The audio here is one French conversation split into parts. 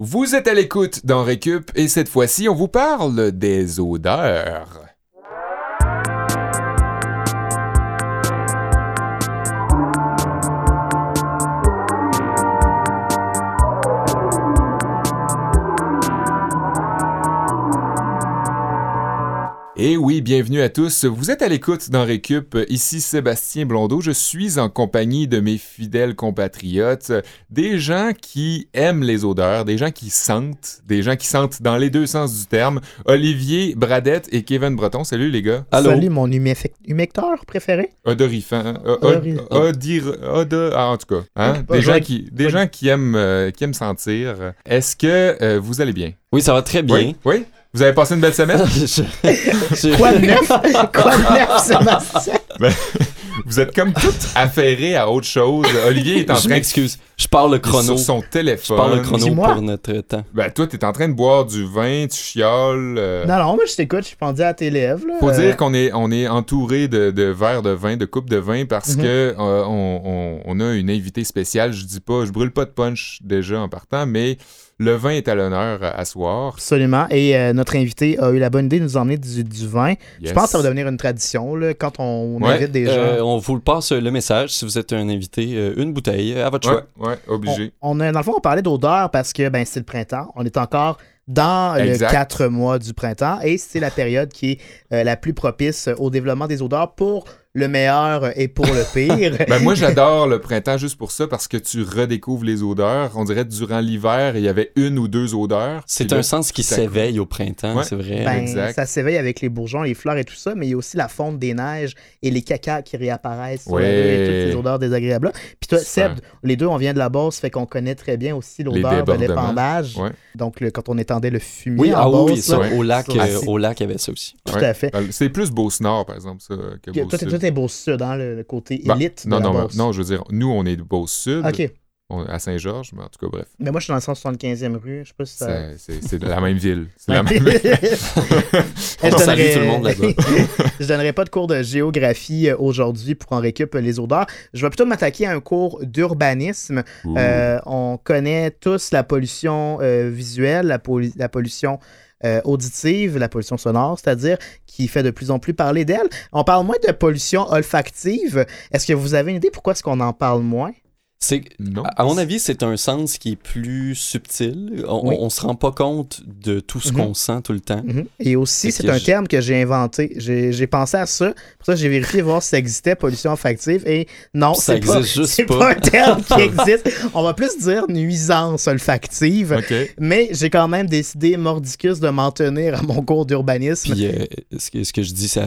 Vous êtes à l'écoute dans Récup et cette fois-ci, on vous parle des odeurs. Et oui, bienvenue à tous. Vous êtes à l'écoute dans Récup. Ici Sébastien Blondeau. Je suis en compagnie de mes fidèles compatriotes, des gens qui aiment les odeurs, des gens qui sentent, des gens qui sentent dans les deux sens du terme. Olivier Bradette et Kevin Breton. Salut les gars. Allô? Salut, mon humecteur préféré? Odorifant. Od- odir- ah, en tout cas, hein? Des, gens qui, des Joli. gens qui aiment, euh, qui aiment sentir. Est-ce que euh, vous allez bien? Oui, ça va très bien. Oui? Oui? Vous avez passé une belle semaine? Je- je- Quoi de neuf? Quoi de neuf, Sébastien? vous êtes comme tout affairés à autre chose. Olivier est en je train de m'excuse. Je parle le chrono. sur son Je téléphone. parle le chrono Dis-moi. pour notre temps. Ben, toi, t'es en train de boire du vin, tu chioles. euh, Non, non, moi je t'écoute, je suis pendu à tes lèvres. là. Faut Euh, dire qu'on est, on est entouré de, de verres de vin, de coupes de vin, parce Mhm. que euh, on, on- on a une invitée spéciale. Je dis pas, je brûle pas de punch déjà en partant, mais le vin est à l'honneur à, à soir. Absolument. Et euh, notre invité a eu la bonne idée de nous emmener du, du vin. Je pense que ça va devenir une tradition là, quand on Ouais. invite des gens. Euh, on vous le passe euh, le message si vous êtes un invité. euh, une bouteille, euh, à votre Ouais, choix. ouais, obligé. On, on a, dans le fond, on parlait d'odeur parce que ben, c'est le printemps. On est encore dans Exact. le 4 mois du printemps et c'est la période qui est euh, la plus propice au développement des odeurs pour le meilleur et pour le pire. Ben moi j'adore le printemps juste pour ça parce que tu redécouvres les odeurs. On dirait que durant l'hiver il y avait une ou deux odeurs. C'est un là, sens qui s'éveille au printemps, Ouais. c'est vrai. Ben, exact. ça s'éveille avec les bourgeons, les fleurs et tout ça, mais il y a aussi la fonte des neiges et les cacas qui réapparaissent Ouais. rue et toutes ces odeurs désagréables-là. Puis toi. Seb, les deux, on vient de la Beauce, fait qu'on connaît très bien aussi l'odeur de l'épandage. Ouais. Donc, le- quand on étendait le fumier Oui, en ah oui, Beauce, ça, là, au lac, euh, au lac, il y avait ça aussi. tout Ouais. à fait. Euh, C'est plus Beauce-Nord par exemple ça que toi, t'es Beauce-Sud, hein, le, le côté Ben, élite non, de la non, Beauce. non, je veux dire, nous on est de Beauce-Sud, OK. on- à Saint-Georges, mais en tout cas bref. Mais moi, je suis dans le 175e rue. Je sais pas si ça... C'est- la même ville. C'est la même je On salue donnerai- tout le monde là-bas. je donnerai pas de cours de géographie euh, aujourd'hui pour en récup les odeurs. Je vais plutôt m'attaquer à un cours d'urbanisme. Euh, on connaît tous la pollution euh, visuelle, la, la pollution euh, auditive, la pollution sonore, c'est-à-dire qui fait de plus en plus parler d'elle. On parle moins de pollution olfactive. Est-ce que vous avez une idée pourquoi est-ce qu'on en parle moins? C'est. À mon avis, c'est un sens qui est plus subtil. On, Oui. on se rend pas compte de tout ce Mhm. qu'on sent tout le temps. Mhm. Et aussi, c'est un je- terme que j'ai inventé. J'ai pensé à ça. Pour ça, j'ai vérifié voir si ça existait, pollution olfactive. Et non, Ça c'est pas, c'est pas. pas un terme qui existe. On va plus dire nuisance olfactive. Mais j'ai quand même décidé, mordicus, de m'en tenir à mon cours d'urbanisme. Puis, euh, ce, que, ce que je dis, ça?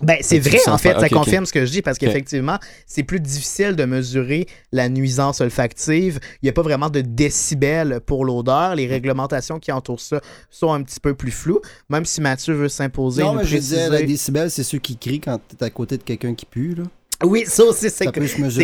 Ben, c'est vrai, en fait, ça confirme ce que je dis parce qu'effectivement, c'est plus difficile de mesurer la nuisance olfactive. Il n'y a pas vraiment de décibels pour l'odeur. Les réglementations qui entourent ça sont un petit peu plus floues, même si Mathieu veut s'imposer. Non, je disais, les décibels, c'est ceux qui crient quand t'es à côté de quelqu'un qui pue, là. Oui, ça aussi, c'est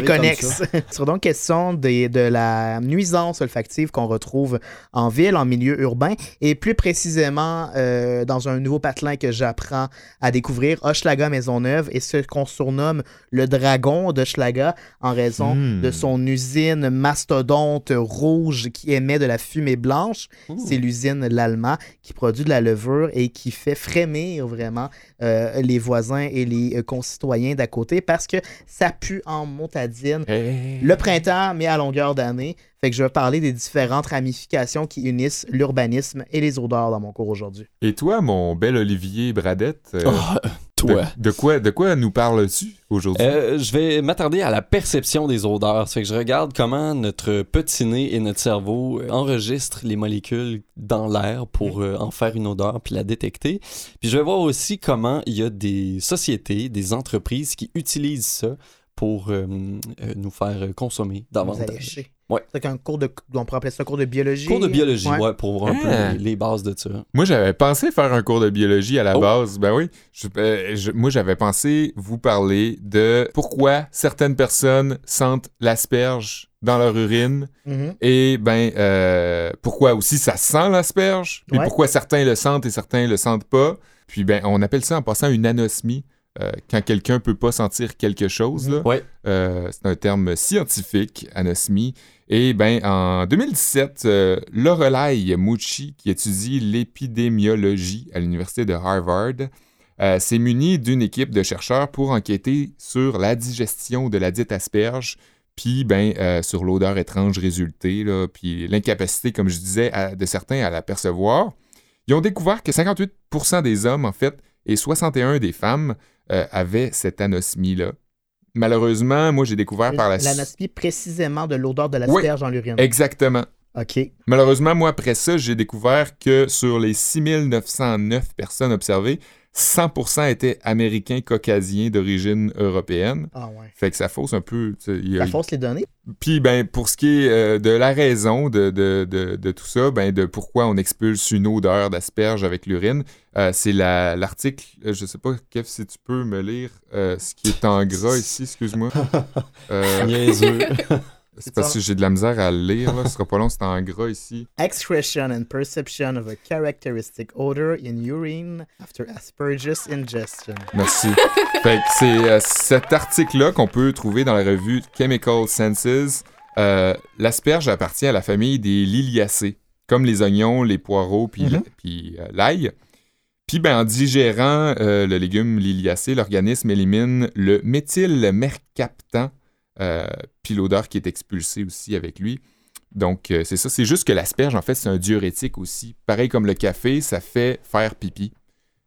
connexe. sera donc question des- de la nuisance olfactive qu'on retrouve en ville, en milieu urbain, et plus précisément euh, dans un nouveau patelin que j'apprends à découvrir, Hochelaga Maisonneuve, et ce qu'on surnomme le dragon d'Hochelaga en raison Hmm. de son usine mastodonte rouge qui émet de la fumée blanche. C'est l'usine L'Allemand qui produit de la levure et qui fait frémir vraiment euh, les voisins et les euh, concitoyens d'à côté parce que ça pue en montadine. Hey. Le printemps, mais à longueur d'année. Fait que je vais parler des différentes ramifications qui unissent l'urbanisme et les odeurs dans mon cours aujourd'hui. Et toi, mon bel Olivier Bradette, euh, Oh, de, toi. de quoi, de quoi nous parles-tu aujourd'hui? Euh, je vais m'attarder à la perception des odeurs. Fait que je regarde comment notre petit nez et notre cerveau euh, enregistrent les molécules dans l'air pour euh, en faire une odeur puis la détecter. Puis je vais voir aussi comment il y a des sociétés, des entreprises qui utilisent ça pour euh, euh, nous faire consommer Vous allez davantage. Ouais. C'est un cours de. On pourrait appeler ça un cours de biologie. Cours de biologie, Ouais. ouais, pour voir un Ah. peu les, les bases de ça. Moi, j'avais pensé faire un cours de biologie à la Oh. base. Ben oui. Je- euh, je- moi, j'avais pensé vous parler de pourquoi certaines personnes sentent l'asperge dans leur urine Mhm. et ben euh, pourquoi aussi ça sent l'asperge puis Ouais. pourquoi certains le sentent et certains le sentent pas. Puis ben on appelle ça en passant une anosmie. euh, quand quelqu'un peut pas sentir quelque chose. Ouais. Euh, c'est un terme scientifique, anosmie. Et ben en 2017, euh, Lorelai Mucci, qui étudie l'épidémiologie à l'université de Harvard, euh, s'est muni d'une équipe de chercheurs pour enquêter sur la digestion de la dite asperge, puis ben euh, sur l'odeur étrange résultée, puis l'incapacité, comme je disais, de certains à la percevoir. Ils ont découvert que 58% des hommes, en fait, et 61 des femmes euh, avaient cette anosmie-là. Malheureusement, moi, j'ai découvert par la L'anosmie précisément de l'odeur de l'asperge dans l'urine. Exactement. OK. Malheureusement, moi, après ça, j'ai découvert que sur les 6909 personnes observées, 100% étaient américains caucasiens d'origine européenne. Ah ouais. Fait que ça fausse un peu. tu sais, il y a- Ça fausse les données? Puis, ben, pour ce qui est euh, de la raison de, de, de, de tout ça, ben, de pourquoi on expulse une odeur d'asperge avec l'urine, euh, c'est la- l'article, euh, je sais pas, Kev, si tu peux me lire euh, ce qui est en gras ici, excuse-moi. Euh, Niaiseux. c'est parce que j'ai de la misère à lire, là. ce sera pas long, c'est en gras ici. Excretion and perception of a characteristic odor in urine after aspergus ingestion. Merci. fait que c'est euh, cet article-là qu'on peut trouver dans la revue Chemical Senses. Euh, L'asperge appartient à la famille des liliacées, comme les oignons, les poireaux, puis Mhm. puis, euh, l'ail. Puis ben, en digérant euh, le légume liliacé, l'organisme élimine le méthylmercaptan, puis l'odeur qui est expulsée aussi avec lui. Donc, euh, c'est ça. C'est juste que l'asperge, en fait, c'est un diurétique aussi. Pareil comme le café, ça fait faire pipi.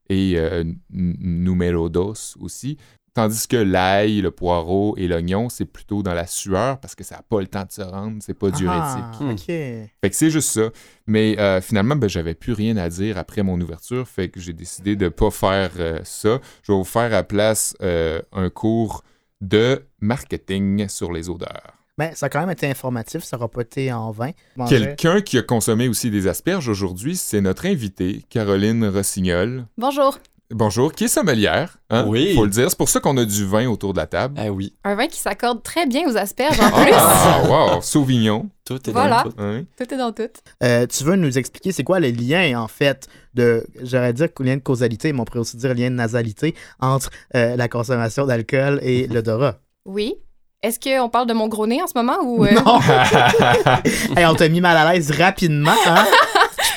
Et euh, numéro dos aussi. Tandis que l'ail, le poireau et l'oignon, c'est plutôt dans la sueur parce que ça n'a pas le temps de se rendre, c'est pas diurétique. Ah, OK. Fait que c'est juste ça. Mais euh, finalement, ben, j'avais plus rien à dire après mon ouverture, fait que j'ai décidé de pas faire euh, ça. Je vais vous faire à la place euh, un cours de marketing sur les odeurs. Ben, ça a quand même été informatif, ça aura pas été en vain. Manger- Quelqu'un qui a consommé aussi des asperges aujourd'hui, c'est notre invitée, Caroline Rossignol. Bonjour. Bonjour, qui est sommelière. Hein? Oui. Faut le dire. C'est pour ça qu'on a du vin autour de la table. Ah oui, Un vin qui s'accorde très bien aux asperges en plus. Ah, wow, Sauvignon. tout est Voilà. dans tout. Hein? Tout est dans tout. Euh, tu veux nous expliquer c'est quoi le lien, en fait, de, j'aurais dire lien de causalité, mais on pourrait aussi dire lien de nasalité entre euh, la consommation d'alcool et l'odorat? Oui. Est-ce qu'on parle de mon gros nez en ce moment ou. euh, Non! Hey, on t'a mis mal à l'aise rapidement, hein?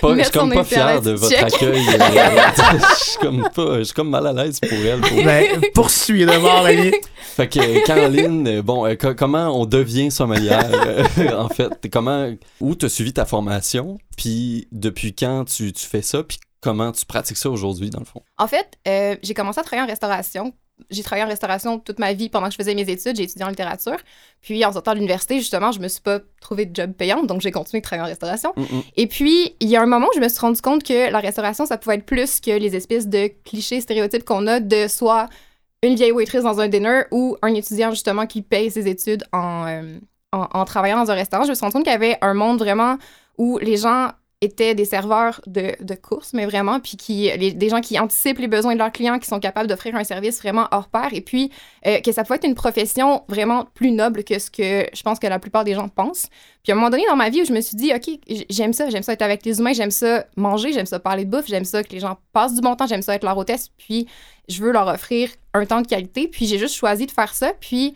Je suis pas- je suis Mettre comme pas fier de votre check. accueil. euh, je suis comme pas, je suis comme mal à l'aise pour elle. pour- Ben, poursuis d'abord, Rémi. Fait que euh, Caroline, euh, bon, euh, co- comment on devient sommelière euh, En fait, comment, où t'as suivi ta formation, puis depuis quand tu, tu fais ça, puis comment tu pratiques ça aujourd'hui dans le fond? En fait, euh, j'ai commencé à travailler en restauration. J'ai travaillé en restauration toute ma vie pendant que je faisais mes études. J'ai étudié en littérature. Puis, en sortant de l'université, justement, je me suis pas trouvé de job payante, donc j'ai continué de travailler en restauration. Mm, mm. Et puis, il y a un moment où je me suis rendu compte que la restauration, ça pouvait être plus que les espèces de clichés, stéréotypes qu'on a de soit une vieille waitress dans un dinner ou un étudiant, justement, qui paye ses études en, euh, en, en travaillant dans un restaurant. Je me suis rendu compte qu'il y avait un monde vraiment où les gens étaient des serveurs de, de course, mais vraiment, puis qui, des gens qui anticipent les besoins de leurs clients, qui sont capables d'offrir un service vraiment hors pair, et puis euh, que ça pouvait être une profession vraiment plus noble que ce que je pense que la plupart des gens pensent. Puis à un moment donné dans ma vie où je me suis dit, OK, j'aime ça, j'aime ça être avec les humains, j'aime ça manger, j'aime ça parler de bouffe, j'aime ça que les gens passent du bon temps, j'aime ça être leur hôtesse, puis je veux leur offrir un temps de qualité, puis j'ai juste choisi de faire ça, puis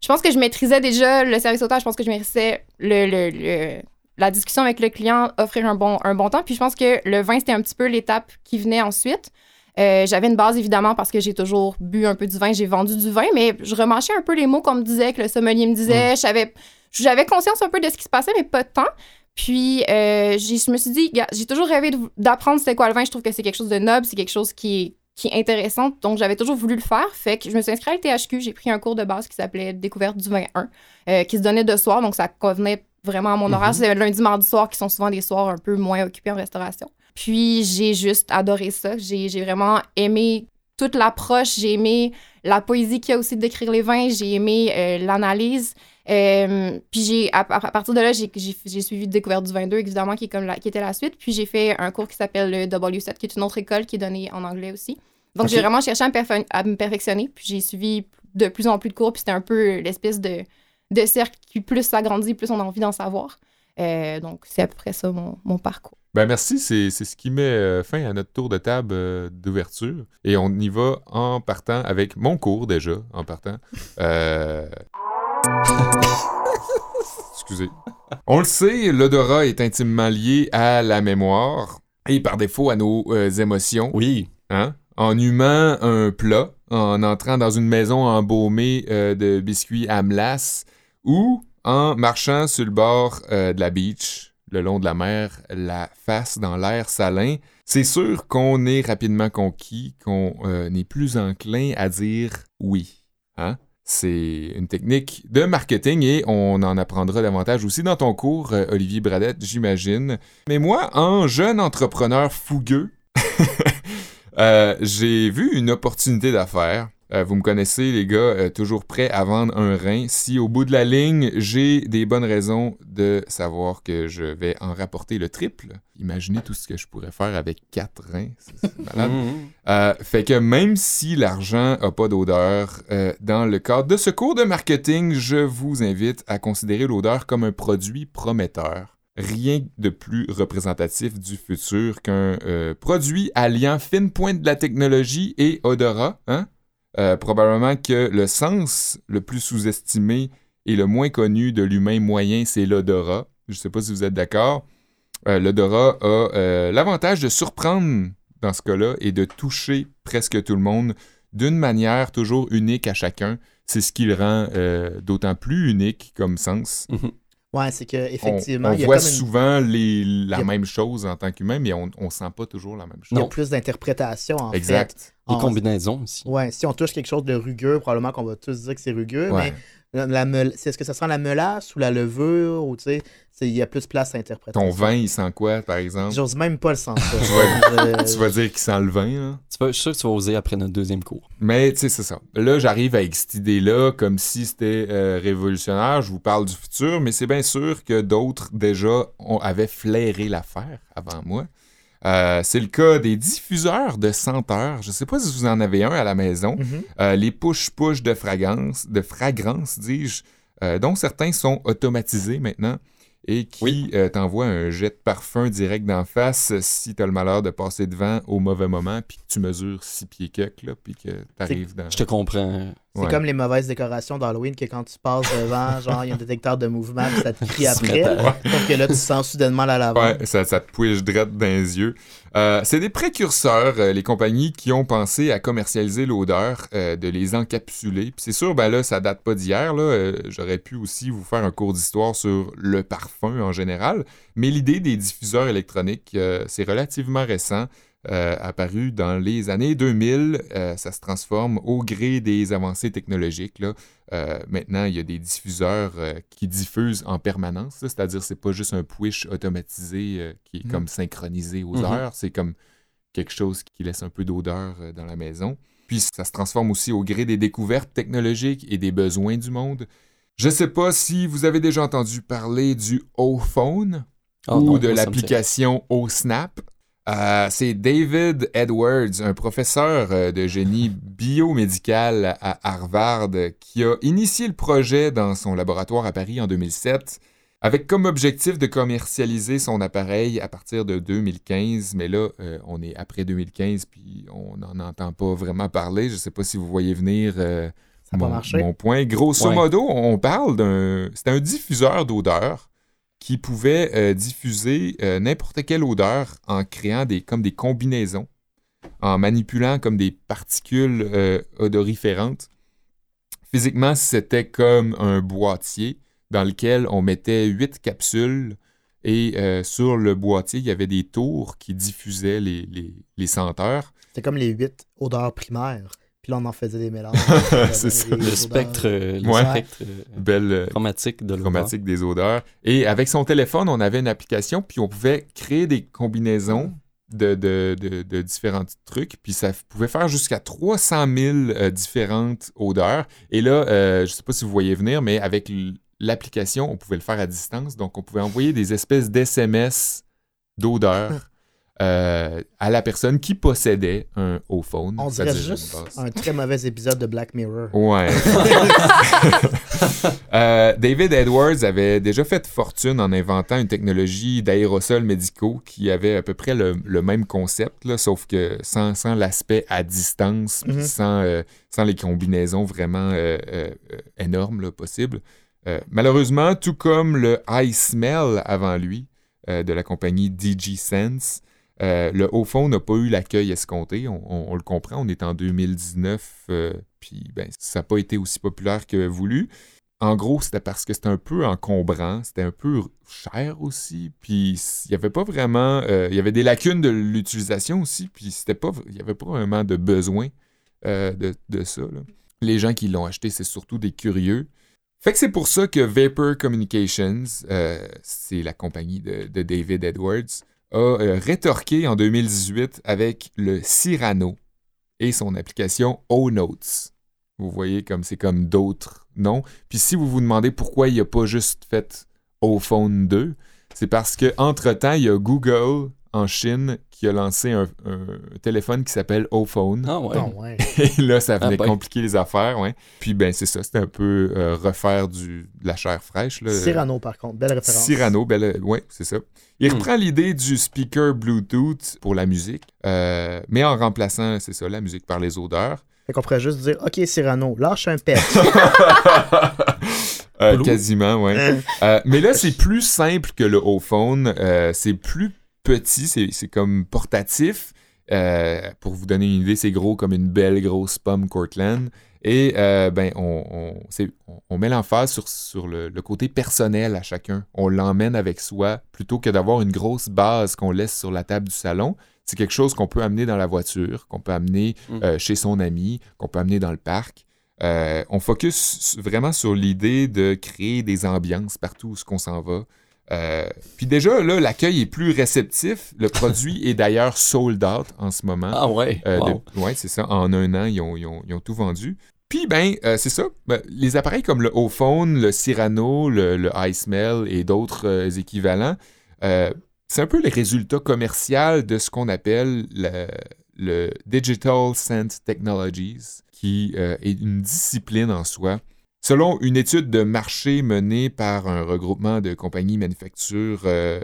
je pense que je maîtrisais déjà le service hôtel, je pense que je maîtrisais le, le- le- la discussion avec le client, offrir un bon, un bon temps, puis je pense que le vin, c'était un petit peu l'étape qui venait ensuite. Euh, j'avais une base évidemment parce que j'ai toujours bu un peu du vin, j'ai vendu du vin, mais je remarchais un peu les mots qu'on me disait, que le sommelier me disait. Savais- J'avais conscience un peu de ce qui se passait, mais pas de temps. Puis euh, je me suis dit, j'ai toujours rêvé d'apprendre c'était quoi le vin. Je trouve que c'est quelque chose de noble, c'est quelque chose qui est, qui est intéressant. Donc j'avais toujours voulu le faire. Fait que je me suis inscrite à l'THQ, j'ai pris un cours de base qui s'appelait Découverte du vin 1, euh, qui se donnait de soir, donc ça convenait vraiment à mon horaire. C'était le lundi, mardi soir, qui sont souvent des soirs un peu moins occupés en restauration. Puis j'ai juste adoré ça. J'ai j'ai vraiment aimé toute l'approche, j'ai aimé la poésie qu'il y a aussi d'écrire les vins, j'ai aimé euh, l'analyse. Euh, puis j'ai à, à partir de là, j'ai suivi Découverte du 22, évidemment, qui, est comme la, qui était la suite. Puis j'ai fait un cours qui s'appelle le W7, qui est une autre école qui est donnée en anglais aussi. Donc j'ai vraiment cherché à me, perfe- à me perfectionner. Puis j'ai suivi de plus en plus de cours. Puis c'était un peu l'espèce de, de cercle qui plus s'agrandit, plus on a envie d'en savoir. Euh, donc c'est à peu près ça mon, mon parcours. Ben merci, c'est c'est ce qui met euh, fin à notre tour de table euh, d'ouverture. Et on y va en partant avec mon cours déjà, en partant. Euh, Excusez. On le sait, l'odorat est intimement lié à la mémoire et par défaut à nos euh, émotions. Oui. Hein? En humant un plat, en entrant dans une maison embaumée euh, de biscuits à melasse ou en marchant sur le bord euh, de la beach, le long de la mer, la face dans l'air salin, c'est sûr qu'on est rapidement conquis, qu'on euh, n'est plus enclin à dire oui. Hein? C'est une technique de marketing et on en apprendra davantage aussi dans ton cours, euh, Olivier Bradette, j'imagine. Mais moi, en jeune entrepreneur fougueux, j'ai vu une opportunité d'affaires. Euh, vous me connaissez, les gars, euh, toujours prêt à vendre un rein. Si au bout de la ligne, j'ai des bonnes raisons de savoir que je vais en rapporter le triple, imaginez tout ce que je pourrais faire avec quatre reins. C'est malade. Mhm. Euh, fait que même si l'argent n'a pas d'odeur, dans le cadre de ce cours de marketing, je vous invite à considérer l'odeur comme un produit prometteur. Rien de plus représentatif du futur qu'un euh, produit alliant fine pointe de la technologie et odorat. Hein? Euh, probablement que le sens le plus sous-estimé et le moins connu de l'humain moyen, c'est l'odorat. Je ne sais pas si vous êtes d'accord. Euh, l'odorat a euh, l'avantage de surprendre dans ce cas-là et de toucher presque tout le monde d'une manière toujours unique à chacun. C'est ce qui le rend d'autant plus unique comme sens. Mhm. Ouais, c'est que On, effectivement, on il y a voit comme une- souvent les- la a- même chose en tant qu'humain, mais on ne sent pas toujours la même il y a chose. plus d'interprétation en Exact. Les combinaisons aussi. fait. Ouais, si on touche quelque chose de rugueux, probablement qu'on va tous dire que c'est rugueux, Ouais. mais la, la est-ce que ça sent la melasse ou la levure ou tu sais, il y a plus de place à interprétation. Ton vin, il sent quoi, par exemple? J'ose même pas le sentir. Tu vas dire qu'il sent le vin, là? Tu vas- je suis sûr que tu vas oser après notre deuxième cours. Mais tu sais, c'est ça. Là, j'arrive avec cette idée-là comme si c'était euh, révolutionnaire. Je vous parle du futur, mais c'est bien sûr que d'autres déjà ont, avaient flairé l'affaire avant moi. Euh, c'est le cas des diffuseurs de senteurs. Je sais pas si vous en avez un à la maison. Mhm. Euh, les push-push de fragrance, de fragrance, dis-je, euh, dont certains sont automatisés maintenant et qui Oui. euh, t'envoient un jet de parfum direct d'en face si tu as le malheur de passer devant au mauvais moment, puis que tu mesures 6 pieds quelques, là, puis que tu arrives dans... Je te comprends. C'est Ouais. comme les mauvaises décorations d'Halloween que quand tu passes devant, genre, il y a un détecteur de mouvement, puis ça te crie après. Sauf que là, tu sens soudainement la lavande. Ouais, ça, ça te pouige drette dans les yeux. Euh, c'est des précurseurs, euh, les compagnies qui ont pensé à commercialiser l'odeur, euh, de les encapsuler. Puis c'est sûr, ben là, ça date pas d'hier. là. J'aurais pu aussi vous faire un cours d'histoire sur le parfum en général. Mais l'idée des diffuseurs électroniques, c'est relativement récent. Euh, apparu dans les années 2000, Euh, ça se transforme au gré des avancées technologiques. Là. Euh, maintenant, il y a des diffuseurs qui diffusent en permanence, c'est-à-dire c'est pas juste un push automatisé qui est Mhm. comme synchronisé aux Mhm. heures, c'est comme quelque chose qui laisse un peu d'odeur dans la maison. Puis ça se transforme aussi au gré des découvertes technologiques et des besoins du monde. Je sais pas si vous avez déjà entendu parler du O-Phone Ah ou non, de l'application OSnap. Euh, c'est David Edwards, un professeur euh, de génie biomédical à Harvard, qui a initié le projet dans son laboratoire à Paris en 2007, avec comme objectif de commercialiser son appareil à partir de 2015. Mais là, euh, on est après 2015, puis on n'en entend pas vraiment parler. Je ne sais pas si vous voyez venir euh, Ça mon, point. Grosso modo, on parle d'un... C'est un diffuseur d'odeur qui pouvait euh, diffuser euh, n'importe quelle odeur en créant des, comme des combinaisons, en manipulant comme des particules euh, odoriférantes. Physiquement, c'était comme un boîtier dans lequel on mettait huit capsules et sur le boîtier, il y avait des tours qui diffusaient les, les- les senteurs. C'est comme les huit odeurs primaires. Puis là, on en faisait des mélanges. C'est ça. Des Le spectre, euh, le Ouais. spectre euh, Belle, euh, chromatique de chromatique des odeurs. Et avec son téléphone, on avait une application, puis on pouvait créer des combinaisons de, de- de- de différents trucs, puis ça pouvait faire jusqu'à 300 000 euh, différentes odeurs. Et là, euh, je sais pas si vous voyez venir, mais avec l'application, on pouvait le faire à distance. Donc, on pouvait envoyer des espèces d'SMS d'odeurs euh, à la personne qui possédait un O-phone. On dirait juste un très mauvais épisode de Black Mirror. Ouais. Euh, David Edwards avait déjà fait fortune en inventant une technologie d'aérosols médicaux qui avait à peu près le, le même concept, là, sauf que sans, sans l'aspect à distance, Mhm. sans, euh, sans les combinaisons vraiment énormes là, possibles. Malheureusement, tout comme le iSmell avant lui, de la compagnie DG Sense, euh, le haut fond n'a pas eu l'accueil escompté. On, le comprend, on est en 2019, euh, puis ben, ça n'a pas été aussi populaire que voulu. En gros, c'était parce que c'était un peu encombrant, c'était un peu cher aussi, puis il n'y avait pas vraiment... euh, Il y avait des lacunes de l'utilisation aussi, puis c'était pas, il n'y avait pas vraiment de besoin de, ça. Les gens qui l'ont acheté, c'est surtout des curieux. Fait que c'est pour ça que Vapor Communications, c'est la compagnie de David Edwards, a euh, rétorqué en 2018 avec le Cyrano et son application O-Notes. Vous voyez comme c'est comme d'autres noms. Puis si vous vous demandez pourquoi il n'a pas juste fait O-Phone 2, c'est parce que entre-temps, il y a Google en Chine qui a lancé un, un téléphone qui s'appelle O-Phone. Ah ouais. Ouais. Et là, ça Ah venait ben. compliquer les affaires, ouais. Puis ben c'est ça, c'était un peu euh, refaire du, de la chair fraîche. Là. Cyrano, par contre, belle référence. Cyrano, belle, ouais, c'est ça. Il Hmm. reprend l'idée du speaker Bluetooth pour la musique, euh, mais en remplaçant, c'est ça, la musique par les odeurs. Fait qu'on pourrait juste dire, OK, Cyrano, lâche un pet. Euh, quasiment, ouais. Euh, mais là, c'est plus simple que le O-Phone. Euh, c'est plus petit, c'est comme portatif. Euh, pour vous donner une idée, c'est gros comme une belle grosse pomme Cortland. Et euh, ben, on, on, on- on met l'emphase sur, sur le, le côté personnel à chacun. On l'emmène avec soi plutôt que d'avoir une grosse base qu'on laisse sur la table du salon. C'est quelque chose qu'on peut amener dans la voiture, qu'on peut amener Mm. euh, chez son ami, qu'on peut amener dans le parc. On focus vraiment sur l'idée de créer des ambiances partout où ce qu'on s'en va. Euh, puis déjà, là, l'accueil est plus réceptif. Le produit est d'ailleurs sold out en ce moment. Ah ouais. Euh, wow. de- ouais, c'est ça. En un an, ils ont, ils ont- ils ont tout vendu. Puis, ben, euh, c'est ça. Ben, les appareils comme le O-Phone, le Cyrano, le, le iSmell et d'autres équivalents, c'est un peu les résultats commerciaux de ce qu'on appelle le, le Digital Scent Technologies, qui est une discipline en soi. Selon une étude de marché menée par un regroupement de compagnies manufactures euh,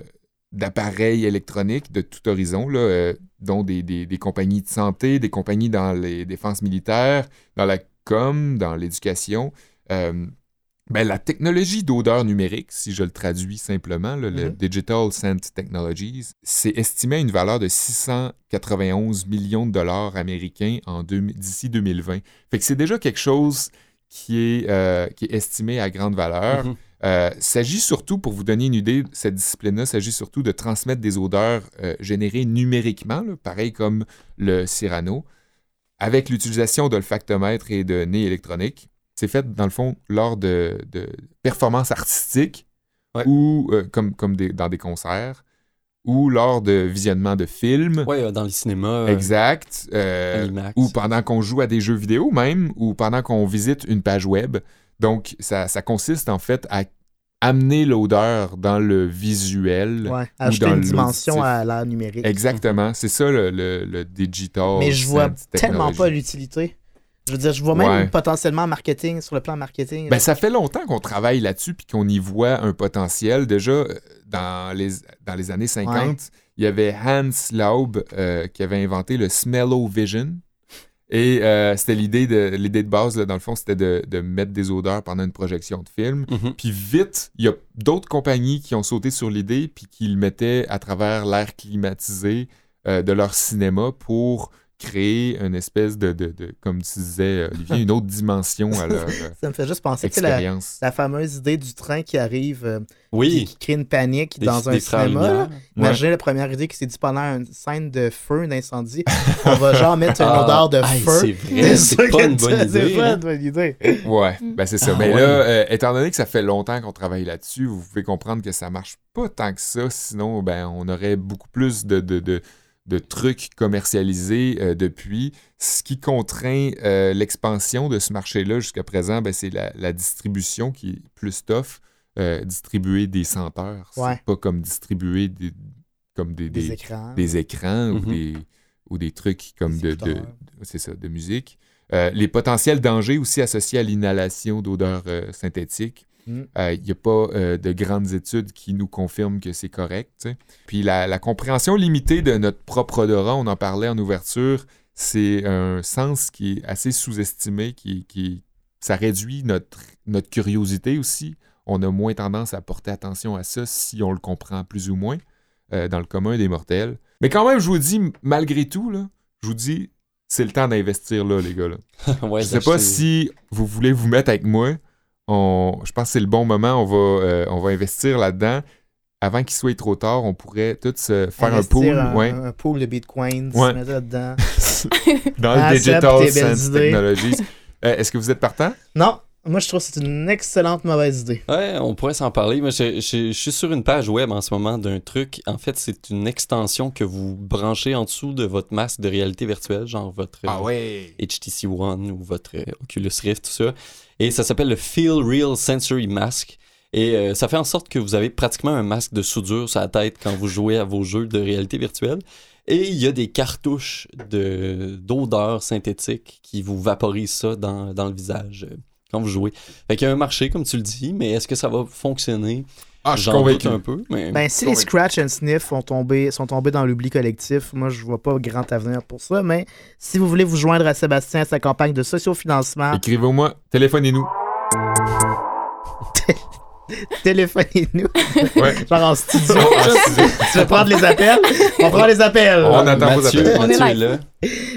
d'appareils électroniques de tout horizon, là, euh, dont des, des- des compagnies de santé, des compagnies dans les défenses militaires, dans la com, dans l'éducation. euh, ben, la technologie d'odeur numérique, si je le traduis simplement, là, le Mhm. Digital Scent Technologies, c'est estimé à une valeur de 691 millions de dollars américains d'ici 2020. Fait que c'est déjà quelque chose qui est, euh, qui est estimé à grande valeur. Mhm. Euh, s'agit surtout, pour vous donner une idée, cette discipline-là s'agit surtout de transmettre des odeurs euh, générées numériquement, là, pareil comme le Cyrano, avec l'utilisation d'olfactomètres et de nez électroniques. C'est fait, dans le fond, lors de, de performances artistiques Ouais. ou comme, comme des- dans des concerts ou lors de visionnement de films. Ouais, euh, dans les cinémas. euh, Exact. euh, ou pendant qu'on joue à des jeux vidéo même, ou pendant qu'on visite une page web. Donc, ça, ça consiste en fait à amener l'odeur dans le visuel. Ouais, ajouter dans une dimension à l'art numérique. Exactement. C'est ça le, le- le digital. Mais je vois tellement pas l'utilité. Je veux dire, je vois même Ouais. potentiellement marketing, sur le plan marketing. Ben, ça fait longtemps qu'on travaille là-dessus puis qu'on y voit un potentiel. Déjà, euh, dans les, dans les années 50, Ouais. il y avait Hans Laub euh, qui avait inventé le Smell-O-Vision. Et euh, c'était l'idée de, l'idée de base, là, dans le fond, c'était de, de mettre des odeurs pendant une projection de film. mhm. Puis vite, il y a d'autres compagnies qui ont sauté sur l'idée puis qui le mettaient à travers l'air climatisé euh, de leur cinéma pour créer une espèce de, de, de- comme tu disais, Olivier, une autre dimension à leur euh, Ça me fait juste penser que la, expérience. la fameuse idée du train qui arrive, euh, qui, Oui. qui crée une panique Des, dans un des cinéma. Imaginez la première idée qui s'est dit pendant une scène de feu, d'incendie, on va genre mettre une Ah, odeur de feu. C'est vrai, c'est pas une bonne C'est pas hein. une bonne idée. Ouais, ben c'est ça. Ah Mais ouais. là, euh, étant donné que ça fait longtemps qu'on travaille là-dessus, vous pouvez comprendre que ça marche pas tant que ça. Sinon, ben, on aurait beaucoup plus de, de, de, de trucs commercialisés euh, depuis. Ce qui contraint euh, l'expansion de ce marché-là jusqu'à présent, ben, c'est la, la distribution qui est plus tough. Euh, distribuer des senteurs. Ouais. C'est pas comme distribuer des- comme des, Des des, écrans. des écrans ou, Mhm. des, ou des trucs comme Des de, de, écouteurs. c'est ça, de musique. Euh, les potentiels dangers aussi associés à l'inhalation d'odeurs euh, synthétiques. Mm. Il n'y a pas euh, de grandes études qui nous confirment que c'est correct. Puis la, la compréhension limitée de notre propre odorat, on en parlait en ouverture, c'est un sens qui est assez sous-estimé, qui, qui ça réduit notre, notre curiosité aussi. On a moins tendance à porter attention à ça si on le comprend plus ou moins euh, dans le commun des mortels. Mais quand même, je vous dis, malgré tout, là, je vous dis, c'est le temps d'investir là, les gars. Là. Ouais, je sais pas si vous voulez vous mettre avec moi. On, je pense que c'est le bon moment. On va, euh, on va investir là-dedans. Avant qu'il soit trop tard, on pourrait tous se faire un pool Un, ouais, un pool de bitcoins, Ouais. se mettre là-dedans. dans Ah, le Digital Sense. Technologies. Euh, Est-ce que vous êtes partant? Non, moi je trouve que c'est une excellente mauvaise idée. Ouais, on pourrait s'en parler. Moi, je, je- je suis sur une page web en ce moment d'un truc. En fait, c'est une extension que vous branchez en dessous de votre masque de réalité virtuelle, genre votre euh, Ah ouais! HTC One ou votre euh, Oculus Rift, tout ça. Et ça s'appelle le Feel Real Sensory Mask. Et euh, ça fait en sorte que vous avez pratiquement un masque de soudure sur la tête quand vous jouez à vos jeux de réalité virtuelle. Et il y a des cartouches de- d'odeurs synthétiques qui vous vaporisent ça dans, dans le visage quand vous jouez. Fait qu'il y a un marché, comme tu le dis, mais est-ce que ça va fonctionner? Ah, je doute convaincu. un peu, mais... Ben, si les scratch and sniff sont tombés, sont tombés dans l'oubli collectif, moi je vois pas grand avenir pour ça, mais si vous voulez vous joindre à Sébastien à sa campagne de sociofinancement, Écrivez-moi, téléphonez-nous. téléphonez-nous, Ouais. genre en studio. Tu veux prendre les appels? On prend les appels. On attend vos Mathieu, appels. On est là.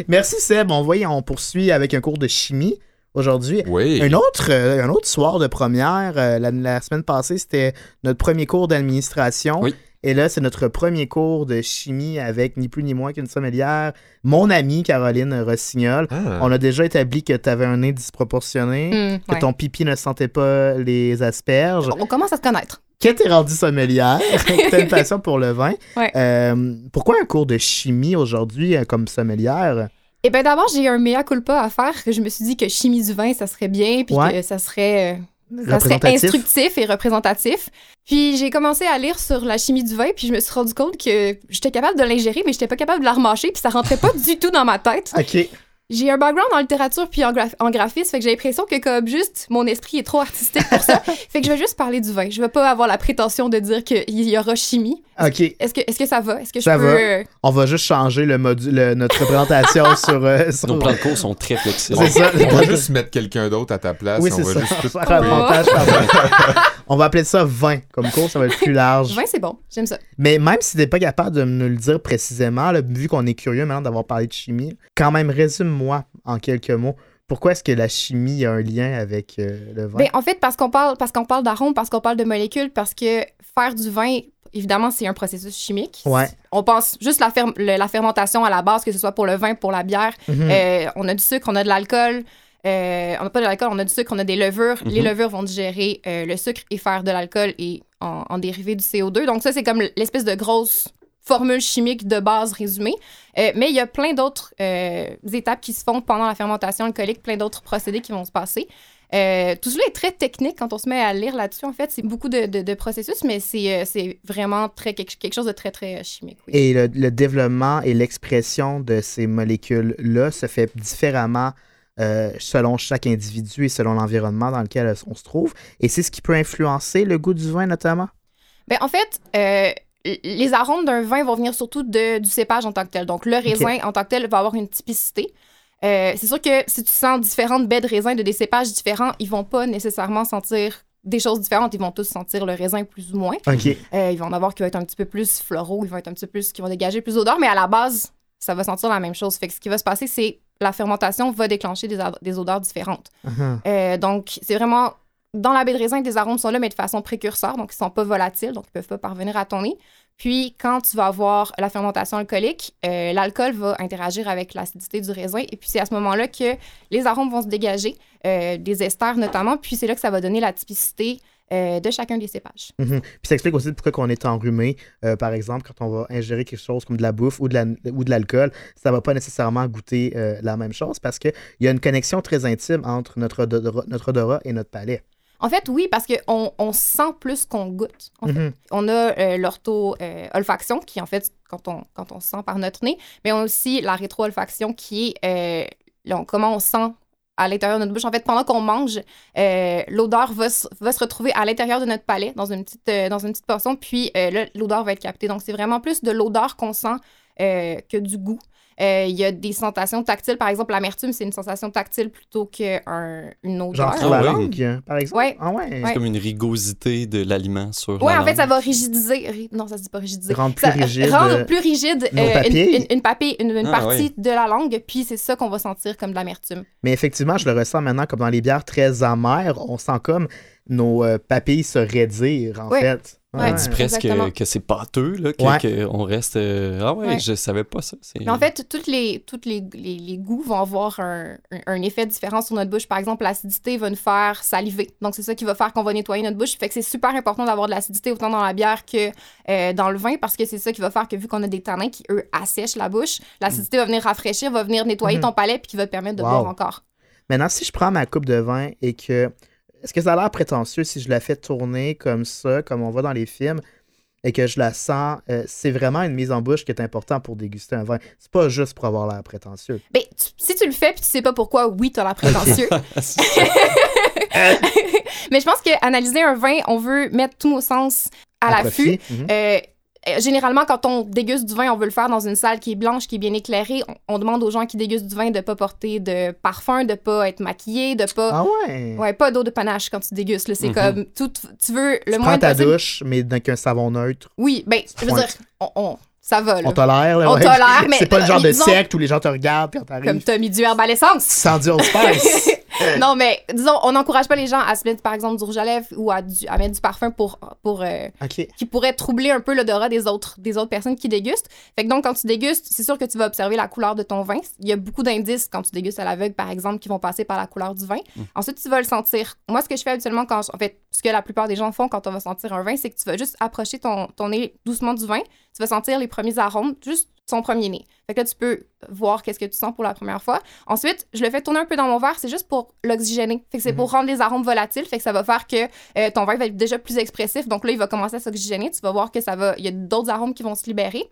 Merci Seb. On, voit, on poursuit avec un cours de chimie aujourd'hui. Oui. Un autre, euh, un autre soir de première, euh, la, la semaine passée, c'était notre premier cours d'administration. Oui. Et là, c'est notre premier cours de chimie avec ni plus ni moins qu'une sommelière, mon amie Caroline Rossignol. Ah. On a déjà établi que tu avais un nez disproportionné, Hmm, que ouais. ton pipi ne sentait pas les asperges, On commence à se connaître. que t'es rendu sommelière, que t'as une passion pour le vin. Ouais. Euh, pourquoi un cours de chimie aujourd'hui comme sommelière? Eh bien, d'abord, j'ai eu un mea culpa à faire, que je me suis dit que chimie du vin, ça serait bien, puis Ouais. que ça serait, euh, ça serait Représentatif? instructif et représentatif. Puis j'ai commencé à lire sur la chimie du vin, puis je me suis rendu compte que j'étais capable de l'ingérer, mais j'étais pas capable de la remâcher, puis ça rentrait pas du tout dans ma tête. OK. J'ai un background en littérature puis en, graph- en graphisme, fait que j'ai l'impression que comme juste mon esprit est trop artistique pour ça. fait que je vais juste parler du vin. Je vais pas avoir la prétention de dire qu'il y aura chimie. OK. Est-ce que, est-ce que ça va? Est-ce que je Ça peux... va. euh, On va juste changer le notre représentation sur. euh, sur- Nos plans de cours sont très flexibles. C'est ça. On va juste mettre quelqu'un d'autre à ta place. Oui, on c'est va ça. juste On va appeler ça 20 comme cours, ça va être plus large. Vin, c'est bon. J'aime ça. Mais même si t'es pas capable de nous le dire précisément, là, vu qu'on est curieux maintenant d'avoir parlé de chimie, quand même, résume-moi en quelques mots. Pourquoi est-ce que la chimie a un lien avec euh, le vin? Ben, en fait, parce qu'on parle, parce qu'on parle d'arômes, parce qu'on parle de molécules, parce que faire du vin, évidemment, c'est un processus chimique. Ouais. On pense juste la, fer- le- la fermentation à la base, que ce soit pour le vin, pour la bière. Mhm. Euh, on a du sucre, on a de l'alcool. Euh, on n'a pas de l'alcool, on a du sucre, on a des levures. Les Mhm. levures vont digérer le sucre et faire de l'alcool et en, en dériver du CO2. Donc ça, c'est comme l'espèce de grosse formule chimique de base résumée. Euh, mais il y a plein d'autres euh, étapes qui se font pendant la fermentation alcoolique, plein d'autres procédés qui vont se passer. Euh, tout cela est très technique quand on se met à lire là-dessus. En fait, c'est beaucoup de, de- de processus, mais c'est vraiment très, quelque, quelque chose de très, très chimique. oui. Et le, le développement et l'expression de ces molécules-là se fait différemment euh, selon chaque individu et selon l'environnement dans lequel on se trouve. Et c'est ce qui peut influencer le goût du vin, notamment? Ben, en fait, euh, les arômes d'un vin vont venir surtout de- du cépage en tant que tel. Donc, le raisin en tant que tel va avoir une typicité. Euh, c'est sûr que si tu sens différentes baies de raisin de des cépages différents, ils vont pas nécessairement sentir des choses différentes. Ils vont tous sentir le raisin plus ou moins. OK. Euh, ils vont en avoir qui vont être un petit peu plus floraux, ils vont être un petit peu plus, qui vont dégager plus d'odeur, mais à la base, ça va sentir la même chose. Fait que ce qui va se passer, c'est la fermentation va déclencher des, des odeurs différentes. Mhm. Euh, donc, c'est vraiment dans la baie de raisin, des arômes sont là, mais de façon précurseur, donc ils sont pas volatiles, donc ils peuvent pas parvenir à ton nez. Puis, quand tu vas avoir la fermentation alcoolique, euh, l'alcool va interagir avec l'acidité du raisin, et puis c'est à ce moment-là que les arômes vont se dégager, euh, des esters notamment, puis c'est là que ça va donner la typicité euh, de chacun des cépages. Mhm. Puis ça explique aussi pourquoi on est enrhumé. Par exemple, quand on va ingérer quelque chose comme de la bouffe ou de, l'alcool, ça va pas nécessairement goûter la même chose parce qu'il y a une connexion très intime entre notre odorat et notre palais. En fait, oui, parce qu'on on sent plus qu'on goûte. en fait. Mhm. On a euh, l'ortho-olfaction, qui en fait, quand on, quand on sent par notre nez, mais on a aussi la rétro-olfaction, qui est euh, comment on sent à l'intérieur de notre bouche. En fait, pendant qu'on mange, euh, l'odeur va, se- va se retrouver à l'intérieur de notre palais, dans une petite, euh, dans une petite portion, puis euh, l'odeur va être captée. Donc, c'est vraiment plus de l'odeur qu'on sent euh, que du goût. Euh, Il y a des sensations tactiles. Par exemple, l'amertume, c'est une sensation tactile plutôt qu'une odeur. Genre sur Ah la langue, par exemple? Ouais. Ah ouais. Ouais. Comme une rigosité de l'aliment sur Ouais, la en fait, ça va rigidiser. ri- Non, ça se dit pas rigidiser. Rendre plus Ça- rigide, Rendre euh, plus rigide nos euh, une, papilles. une, une papille, une, une Ah, partie ouais. de la langue, puis c'est ça qu'on va sentir comme de l'amertume. Mais effectivement, je le ressens maintenant comme dans les bières très amères, on sent comme nos papilles se raidir, en Ouais. fait. On Ouais. dit presque exactement. que c'est pâteux, là, que, Ouais. que on reste... euh, Ah ouais, Ouais. je savais pas ça. Mais en fait, tous les, toutes les, les, les goûts vont avoir un, un, effet différent sur notre bouche. Par exemple, l'acidité va nous faire saliver. Donc, c'est ça qui va faire qu'on va nettoyer notre bouche. Fait que c'est super important d'avoir de l'acidité autant dans la bière que euh, dans le vin parce que c'est ça qui va faire que vu qu'on a des tanins qui, eux, assèchent la bouche, l'acidité va venir rafraîchir, va venir nettoyer Mhm. ton palais puis qui va te permettre de Wow. boire encore. Maintenant, si je prends ma coupe de vin et que. Est-ce que ça a l'air prétentieux si je la fais tourner comme ça, comme on voit dans les films, et que je la sens, euh, c'est vraiment une mise en bouche qui est importante pour déguster un vin. C'est pas juste pour avoir l'air prétentieux. Ben, tu- si tu le fais puis tu sais pas pourquoi, oui, t'as l'air prétentieux. Mais je pense qu'analyser un vin, on veut mettre tous nos sens à l'affût. euh, généralement, quand on déguste du vin, on veut le faire dans une salle qui est blanche, qui est bien éclairée. On, on demande aux gens qui dégustent du vin de pas porter de parfum, de pas être maquillés, de pas. Ah ouais? Ouais, pas d'eau de panache quand tu dégustes. C'est Mhm. comme tout. Tu veux le Tu moins prends ta possible. douche, mais avec un savon neutre. Oui, ben, je veux dire, on, on- ça va, là. On tolère, là. On ouais. tolère, mais- C'est pas le genre de disons- secte où les gens te regardent quand t'arrives. Comme t'as mis du herbal essence. Sans du Old Spice. non, mais disons, on n'encourage pas les gens à se mettre, par exemple, du rouge à lèvres ou à, du- à mettre du parfum pour. pour euh, qui pourrait troubler un peu l'odorat des autres, des autres personnes qui dégustent. Fait que donc, quand tu dégustes, c'est sûr que tu vas observer la couleur de ton vin. Il y a beaucoup d'indices quand tu dégustes à l'aveugle, par exemple, qui vont passer par la couleur du vin. Ensuite, tu vas le sentir. Moi, ce que je fais habituellement quand. je- En fait, ce que la plupart des gens font quand on va sentir un vin, c'est que tu vas juste approcher ton, ton nez doucement du vin. Tu vas sentir les premiers arômes, juste son premier nez. Fait que là, tu peux voir qu'est-ce que tu sens pour la première fois. Ensuite, je le fais tourner un peu dans mon verre, c'est juste pour l'oxygéner. Fait que c'est pour rendre les arômes volatiles, fait que ça va faire que euh, ton vin va être déjà plus expressif. Donc là, il va commencer à s'oxygéner. Tu vas voir que ça va, il y a d'autres arômes qui vont se libérer.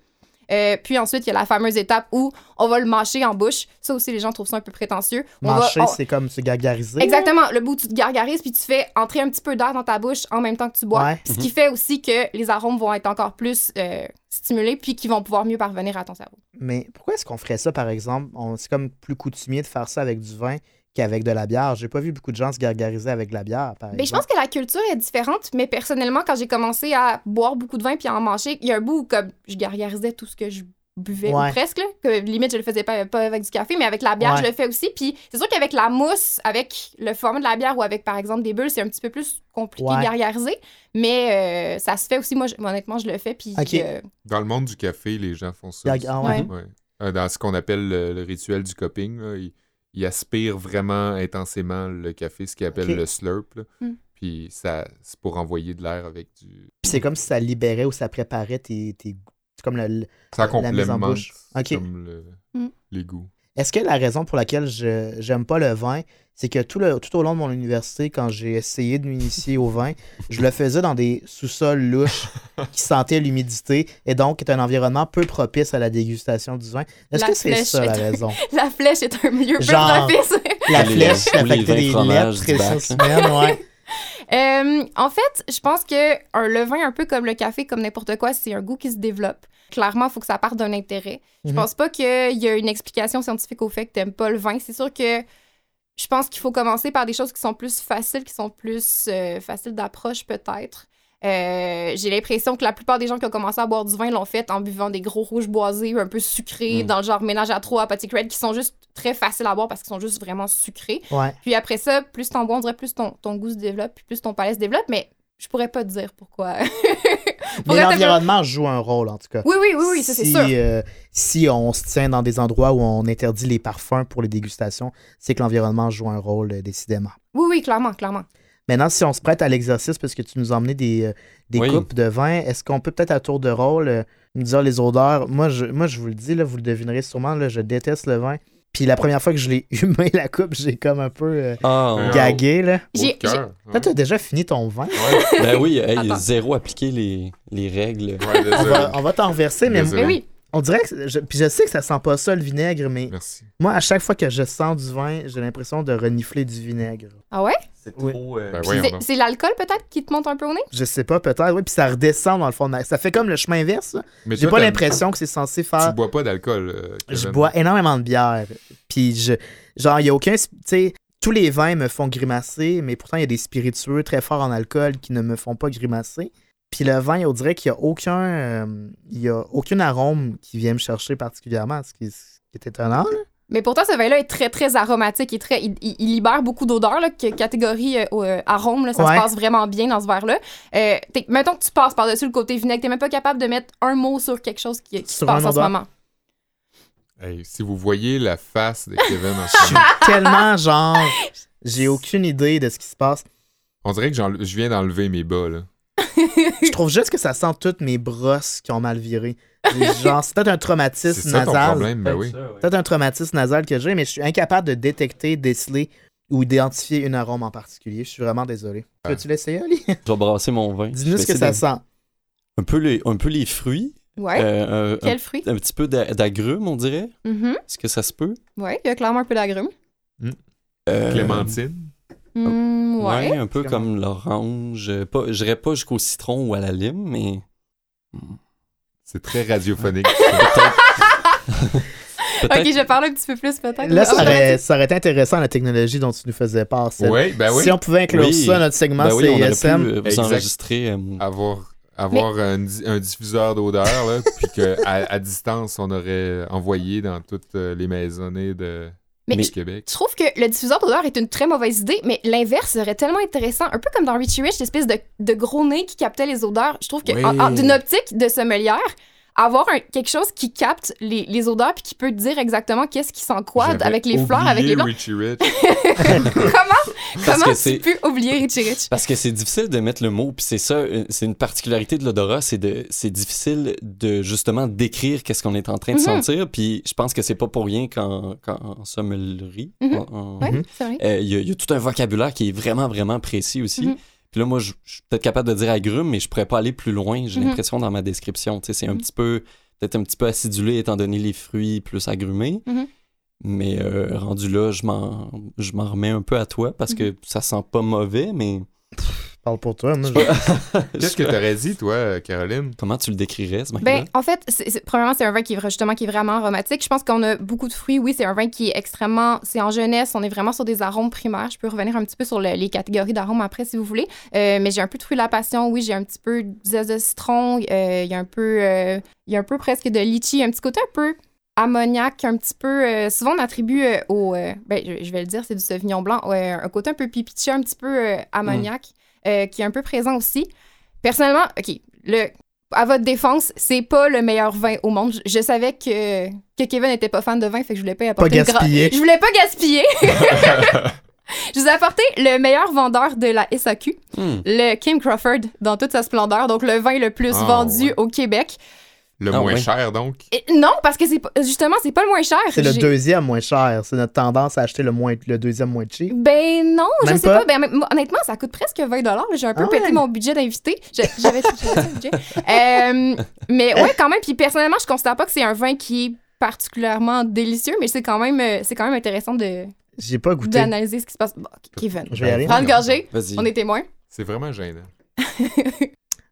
Euh, puis ensuite, il y a la fameuse étape où on va le mâcher en bouche. Ça aussi, les gens trouvent ça un peu prétentieux. On on- c'est comme se gargariser. Exactement, le bout où tu te gargarises puis tu fais entrer un petit peu d'air dans ta bouche en même temps que tu bois. Ouais. Ce qui fait aussi que les arômes vont être encore plus euh, stimulés puis qui vont pouvoir mieux parvenir à ton cerveau. Mais pourquoi est-ce qu'on ferait ça, par exemple? On- C'est comme plus coutumier de faire ça avec du vin qu'avec de la bière. J'ai pas vu beaucoup de gens se gargariser avec de la bière, par Ben, je pense que la culture est différente, mais personnellement, quand j'ai commencé à boire beaucoup de vin puis à en manger, il y a un bout où comme, je gargarisais tout ce que je buvais, ou presque, là, que limite, je le faisais pas, pas avec du café, mais avec la bière, Ouais. je le fais aussi. Puis c'est sûr qu'avec la mousse, avec le format de la bière ou avec, par exemple, des bulles, c'est un petit peu plus compliqué Ouais. de gargariser, mais euh, ça se fait aussi. Moi, je- honnêtement, je le fais. Puis euh, Dans le monde du café, les gens font ça. Ah ouais. Ouais. Ouais. Euh, Dans ce qu'on appelle le, le rituel du cupping, là, ils, ils aspirent vraiment intensément le café, ce qu'ils appellent Ok. le slurp. là. Mm. Puis ça, c'est pour envoyer de l'air avec du. Puis c'est comme si ça libérait ou ça préparait tes, tes goûts. C'est comme le, Ça La mise en complémente bouche. Ok. comme le- Mm. les goûts. Est-ce que la raison pour laquelle je j'aime pas le vin, c'est que tout, le, tout au long de mon université, quand j'ai essayé de m'initier au vin, je le faisais dans des sous-sols louches qui sentaient l'humidité et donc est un environnement peu propice à la dégustation du vin. Est-ce que c'est ça la raison? la flèche est un milieu peu Genre- propice. La flèche, la des lettres, humaines, ouais. Euh, en fait, je pense que un, le vin, un peu comme le café, comme n'importe quoi, c'est un goût qui se développe. Clairement, il faut que ça parte d'un intérêt. Je Mhm. pense pas qu'il y a une explication scientifique au fait que t'aimes pas le vin. C'est sûr que je pense qu'il faut commencer par des choses qui sont plus faciles, qui sont plus euh, faciles d'approche peut-être. Euh, J'ai l'impression que la plupart des gens qui ont commencé à boire du vin l'ont fait en buvant des gros rouges boisés, un peu sucrés, Mm. dans le genre ménage à trois, Petit Red, qui sont juste très faciles à boire parce qu'ils sont juste vraiment sucrés. Ouais. Puis après ça, plus t'en bois, on dirait plus ton, ton goût se développe, puis plus ton palais se développe, mais je pourrais pas te dire pourquoi. Mais l'environnement joue un rôle, en tout cas. Oui, oui, oui, oui, ça c'est si, sûr. euh, si on se tient dans des endroits où on interdit les parfums pour les dégustations, c'est que l'environnement joue un rôle, euh, décidément. Oui, oui, clairement, clairement. Maintenant, si on se prête à l'exercice, parce que tu nous as emmené des, euh, des Oui. coupes de vin, est-ce qu'on peut peut-être à tour de rôle euh, nous dire les odeurs? Moi je, moi, je vous le dis, là, vous le devinerez sûrement, là, je déteste le vin. Puis la première fois que je l'ai humé la coupe, j'ai comme un peu euh, Ah, Euh, gagué, là. J'ai-. Toi, t'as déjà fini ton vin? Ouais, ben oui, hey, zéro appliquer les, les règles. ouais, On va, on va t'en reverser, mais. Mais oui, on dirait que. je- puis je sais que ça sent pas ça, le vinaigre, mais Merci. moi, à chaque fois que je sens du vin, j'ai l'impression de renifler du vinaigre. ah ouais? C'est Oui. trop. euh, Ben c'est- l'alcool peut-être qui te monte un peu au nez? Je sais pas, peut-être, oui, puis ça redescend dans le fond. de ma- Ça fait comme le chemin inverse. là. Mais J'ai toi, pas t'as- l'impression que c'est censé Tu faire. bois pas d'alcool. euh, Je bois énormément de bière. Puis je. Genre, il y a aucun. Tu sais, tous les vins me font grimacer, mais pourtant, il y a des spiritueux très forts en alcool qui ne me font pas grimacer. Puis le vin, on dirait qu'il n'y a aucun. euh, il y a aucun arôme qui vient me chercher particulièrement, ce qui, ce qui est étonnant. là. Mais pourtant, ce vin-là est très, très aromatique. Il, est très, il, il- il libère beaucoup d'odeurs. Catégorie euh, euh, arôme, là, ça Ouais. se passe vraiment bien dans ce verre-là. Euh, mettons que tu passes par-dessus le côté vinaigre. T'es même pas capable de mettre un mot sur quelque chose qui, qui se passe en ce moment. Hey, si vous voyez la face de Kevin en Je ce suis moment, tellement genre. J'ai aucune idée de ce qui se passe. on dirait que je viens d'enlever mes bas. Là. Je trouve juste que ça sent toutes mes brosses qui ont mal viré. Genre, c'est peut-être un C'est traumatisme ça ton nasal. problème, ben oui. Peut-être un traumatisme nasal que j'ai, mais je suis incapable de détecter, déceler ou d'identifier une arôme en particulier. Je suis vraiment désolé. Ah. Peux-tu l'essayer, Ali? Je vais brasser mon vin. Dis-nous ce que ça sent. Un peu les, un peu les fruits. Ouais. euh, un- Quel fruit? un, petit peu d'a- d'agrumes, on dirait. Mhm. Est-ce que ça se peut? Ouais, il y a clairement un peu d'agrumes. Euh, Clémentine. Hmm, ouais. Ouais, un peu comme l'orange. euh, Pas, je dirais pas jusqu'au citron ou à la lime, mais. C'est très radiophonique. Peut-être. Ok, je vais parler un petit peu plus peut-être. Là, ça Ah, aurait, ça aurait été intéressant la technologie dont tu nous faisais part. Oui, ben oui. Si on pouvait inclure Oui. ça, notre segment Ben oui, on aurait pu CISM. euh, vous Exact. enregistrer. euh, Avoir, avoir un, di- un diffuseur d'odeur, là, puis qu'à à distance, on aurait envoyé dans toutes les maisonnées de, Mais je- Québec. Je trouve que le diffuseur d'odeur est une très mauvaise idée, mais l'inverse serait tellement intéressant. Un peu comme dans Richie Rich, l'espèce de, de gros nez qui captait les odeurs. Je trouve que, Oui. en- en- d'une optique de sommelière, avoir un- quelque chose qui capte les, les odeurs puis qui peut te dire exactement qu'est-ce qui sent quoi avec les fleurs, avec les blancs. Richie Rich. comment Parce comment que c'est- tu peux oublier Richie Rich? Parce que c'est difficile de mettre le mot, puis c'est ça, euh, c'est une particularité de l'odorat, c'est de, c'est difficile de justement décrire qu'est-ce qu'on est en train de Mhm. sentir, puis je pense que c'est pas pour rien qu'en, qu'en sommellerie, Mhm. Mhm. c'est vrai. euh, il y, a- il y a tout un vocabulaire qui est vraiment, vraiment précis aussi. Puis là, moi, je je suis peut-être capable de dire agrumes, mais je pourrais pas aller plus loin, j'ai Mhm. l'impression, dans ma description. Tu sais, c'est un Mhm. petit peu, peut-être un petit peu acidulé étant donné les fruits plus agrumés. Mhm. Mais euh, rendu là, je m'en, je m'en remets un peu à toi parce que ça sent pas mauvais, mais. Parle pour toi. Moi, je- Qu'est-ce que t'aurais dit, toi, Caroline? Comment tu le décrirais, ce mec Ben, en fait, c'est- c'est- premièrement, c'est un vin qui est justement qui est vraiment aromatique. Je pense qu'on a beaucoup de fruits. Oui, c'est un vin qui est extrêmement. C'est en jeunesse. On est vraiment sur des arômes primaires. Je peux revenir un petit peu sur le- les catégories d'arômes après, si vous voulez. Euh, mais j'ai un peu de fruits de la passion. Oui, j'ai un petit peu de zeste de citron. Euh, Il y a un peu. euh, Il y a un peu presque de litchi. Un petit côté un peu ammoniaque, un petit peu. euh, souvent, on attribue euh, au. euh, ben, je, je vais le dire, c'est du sauvignon blanc. ouais, un côté un peu pipiché, un petit peu euh, ammoniaque, euh, qui est un peu présent aussi. Personnellement, OK, le, à votre défense, c'est pas le meilleur vin au monde. Je, je savais que, que Kevin n'était pas fan de vin, fait que je voulais pas y Pas apporter gra- gaspiller. Je voulais pas gaspiller. je vous ai apporté le meilleur vendeur de la SAQ, Hmm. le Kim Crawford, dans toute sa splendeur, donc le vin le plus Ah, vendu ouais. au Québec. Le Ah, moins cher, donc? Et non, parce que c'est pas- justement, c'est pas le moins cher. C'est le deuxième moins cher. C'est notre tendance à acheter le, moins, le deuxième moins cheap. Ben non, je sais pas? pas? Ben, honnêtement, ça coûte presque 20 J'ai un peu Ah pété ouais? mon budget d'invité. Je- J'avais budget. Euh, mais ouais, quand même. Puis personnellement, je considère pas que c'est un vin qui est particulièrement délicieux, mais c'est quand même, euh, c'est quand même intéressant de J'ai pas goûté. d'analyser ce qui se passe. Bon, Kevin, Je vais aller. prends une gorgée. Vas-y. On est témoins. C'est vraiment gênant.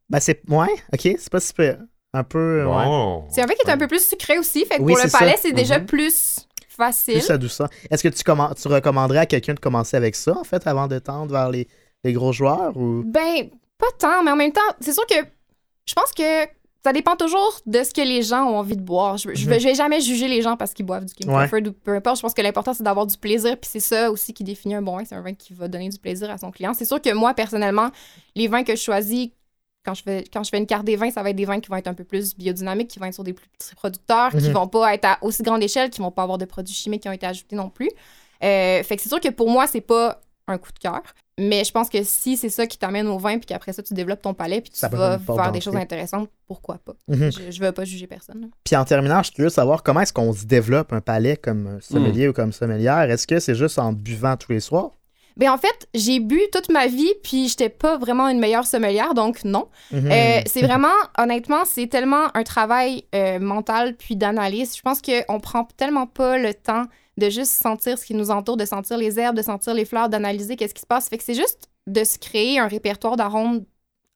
Ben, c'est. Ouais, ok, c'est pas super. Un peu. ouais. Bon. C'est un vin qui est un peu plus sucré aussi. Fait que Oui, pour le palais, c'est déjà Mhm. plus facile. Plus. Est-ce que tu, tu recommanderais à quelqu'un de commencer avec ça, en fait, avant de tendre vers les, les gros joueurs ou... Ben, pas tant, mais en même temps, c'est sûr que je pense que ça dépend toujours de ce que les gens ont envie de boire. Je, je, vais, je vais jamais juger les gens parce qu'ils boivent du King. Ouais. Crawford ou peu importe. Je pense que l'important, c'est d'avoir du plaisir, puis c'est ça aussi qui définit un bon vin. C'est un vin qui va donner du plaisir à son client. C'est sûr que moi, personnellement, les vins que je choisis, quand je fais, quand je fais une carte des vins, ça va être des vins qui vont être un peu plus biodynamiques, qui vont être sur des plus petits producteurs, qui Mhm. vont pas être à aussi grande échelle, qui vont pas avoir de produits chimiques qui ont été ajoutés non plus. Euh, fait que c'est sûr que pour moi, c'est pas un coup de cœur. mais je pense que si c'est ça qui t'amène au vin, puis qu'après ça, tu développes ton palais, puis tu Ça vas faire des choses intéressantes, pourquoi pas? Mhm. Je, je veux pas juger personne. Puis en terminant, je suis curieux de savoir comment est-ce qu'on se développe un palais comme sommelier ou comme sommelière? Est-ce que c'est juste en buvant tous les soirs? Ben en fait, j'ai bu toute ma vie, puis j'étais pas vraiment une meilleure sommelière, donc non. Mhm. Euh, c'est vraiment, honnêtement, c'est tellement un travail euh, mental puis d'analyse. Je pense qu'on prend tellement pas le temps de juste sentir ce qui nous entoure, de sentir les herbes, de sentir les fleurs, d'analyser qu'est-ce qui se passe. Fait que c'est juste de se créer un répertoire d'arômes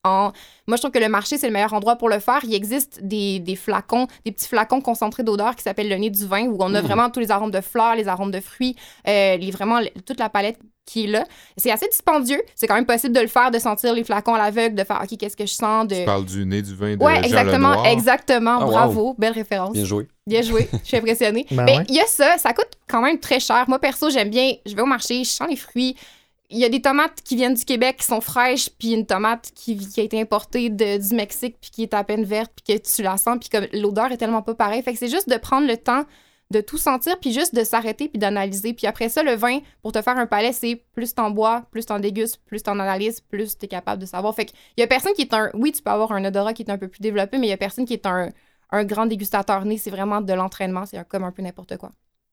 en... Moi, je trouve que le marché, c'est le meilleur endroit pour le faire. Il existe des, des flacons, des petits flacons concentrés d'odeur qui s'appellent le nez du vin, où on a Mm. vraiment tous les arômes de fleurs, les arômes de fruits, euh, les, vraiment toute la palette qui est là. C'est assez dispendieux. C'est quand même possible de le faire, de sentir les flacons à l'aveugle, de faire, OK, qu'est-ce que je sens, de... Tu parles du nez du vin de Ouais, Jean exactement, Lenoir. exactement. Ah, wow. bravo, belle référence. Bien joué. Bien joué, je suis impressionnée. Ben ouais. il y a ça, ça coûte quand même très cher. Moi, perso, j'aime bien, je vais au marché, je sens les fruits. Il y a des tomates qui viennent du Québec qui sont fraîches, puis une tomate qui, qui a été importée de- du Mexique, puis qui est à peine verte, puis que tu la sens, puis que l'odeur est tellement pas pareille. Fait que c'est juste de prendre le temps de tout sentir, puis juste de s'arrêter, puis d'analyser. Puis après ça, le vin, pour te faire un palais, c'est plus t'en bois, plus t'en dégustes, plus t'en analyses, plus t'es capable de savoir. Fait qu'il y a personne qui est un... Oui, tu peux avoir un odorat qui est un peu plus développé, mais il y a personne qui est un, un grand dégustateur né. C'est vraiment de l'entraînement. C'est comme un peu n'importe quoi.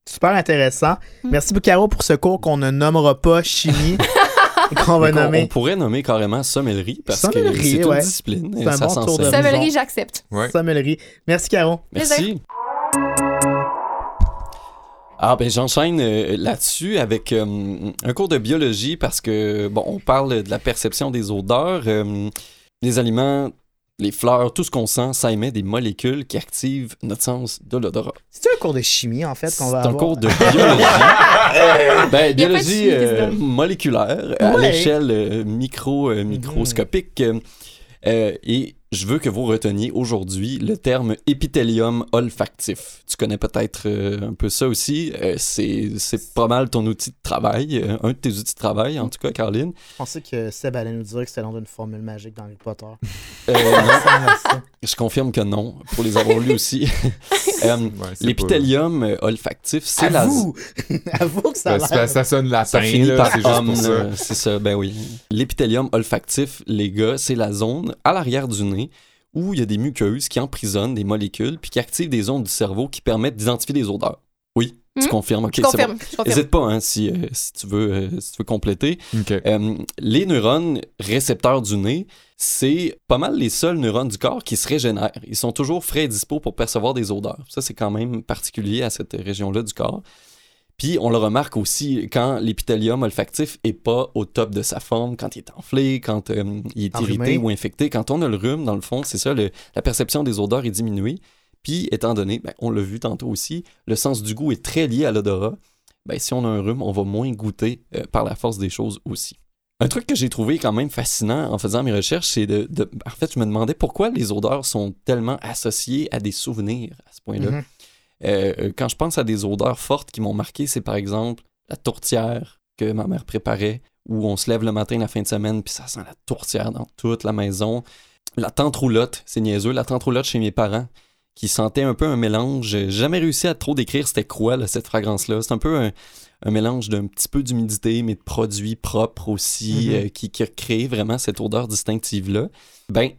Super intéressant. Mm. Merci beaucoup, Caro, pour ce cours qu'on ne nommera pas chimie, qu'on va on nommer. pourrait nommer carrément sommellerie parce Sommellerie, que c'est une ouais. discipline. C'est un ça bon tour de Sommellerie, j'accepte. Ouais. Sommellerie. Merci, Caro. Merci. Ah ben j'enchaîne euh, là-dessus avec euh, un cours de biologie parce que bon on parle de la perception des odeurs, euh, les aliments, les fleurs, tout ce qu'on sent, ça émet des molécules qui activent notre sens de l'odorat. C'est un cours de chimie, en fait, C'est qu'on va un avoir? cours de biologie. ben, biologie chimie euh, moléculaire à l'échelle euh, micro, euh, microscopique. Euh, et je veux que vous reteniez aujourd'hui le terme épithélium olfactif. Tu connais peut-être euh, un peu ça aussi. Euh, c'est, c'est pas mal ton outil de travail, euh, un de tes outils de travail en tout cas, Caroline. Je pensais que Seb allait nous dire que c'était le nom d'une formule magique dans Harry Potter. Euh, non, Ça ça. je confirme que non, pour les avoir lus aussi. Ouais, l'épithélium olfactif, c'est la... Avoue! Avoue que ça Ben, l'air... ça sonne latin, Ça finit là, par c'est juste homme, ça. C'est ça, ben oui. L'épithélium olfactif, les gars, c'est la zone à l'arrière du nez où il y a des muqueuses qui emprisonnent des molécules puis qui activent des zones du cerveau qui permettent d'identifier des odeurs. Oui, tu Hmm? confirmes, ok, Je c'est bon. N'hésite pas hein, si, euh, si, tu veux, euh, si tu veux compléter. Euh, les neurones récepteurs du nez, c'est pas mal les seuls neurones du corps qui se régénèrent. Ils sont toujours frais et dispo pour percevoir des odeurs. Ça, c'est quand même particulier à cette région-là du corps. Puis on le remarque aussi quand l'épithélium olfactif est pas au top de sa forme, quand il est enflé, quand euh, il est Enrhumé. irrité ou infecté. Quand on a le rhume, dans le fond, c'est ça, le- la perception des odeurs est diminuée. Puis étant donné, ben, on l'a vu tantôt aussi, le sens du goût est très lié à l'odorat. Ben, si on a un rhume, on va moins goûter euh, par la force des choses aussi. Un truc que j'ai trouvé quand même fascinant en faisant mes recherches, c'est de, de- En fait, je me demandais pourquoi les odeurs sont tellement associées à des souvenirs à ce point-là. Mhm. Euh, euh, quand je pense à des odeurs fortes qui m'ont marqué, c'est par exemple la tourtière que ma mère préparait, où on se lève le matin la fin de semaine, puis ça sent la tourtière dans toute la maison. La tente roulotte, c'est niaiseux, la tente roulotte chez mes parents, qui sentait un peu un mélange. J'ai jamais réussi à trop décrire c'était quoi là, cette fragrance-là. C'est un peu un, un mélange d'un petit peu d'humidité, mais de produits propres aussi, Mhm. euh, qui, qui crée vraiment cette odeur distinctive-là. Ben,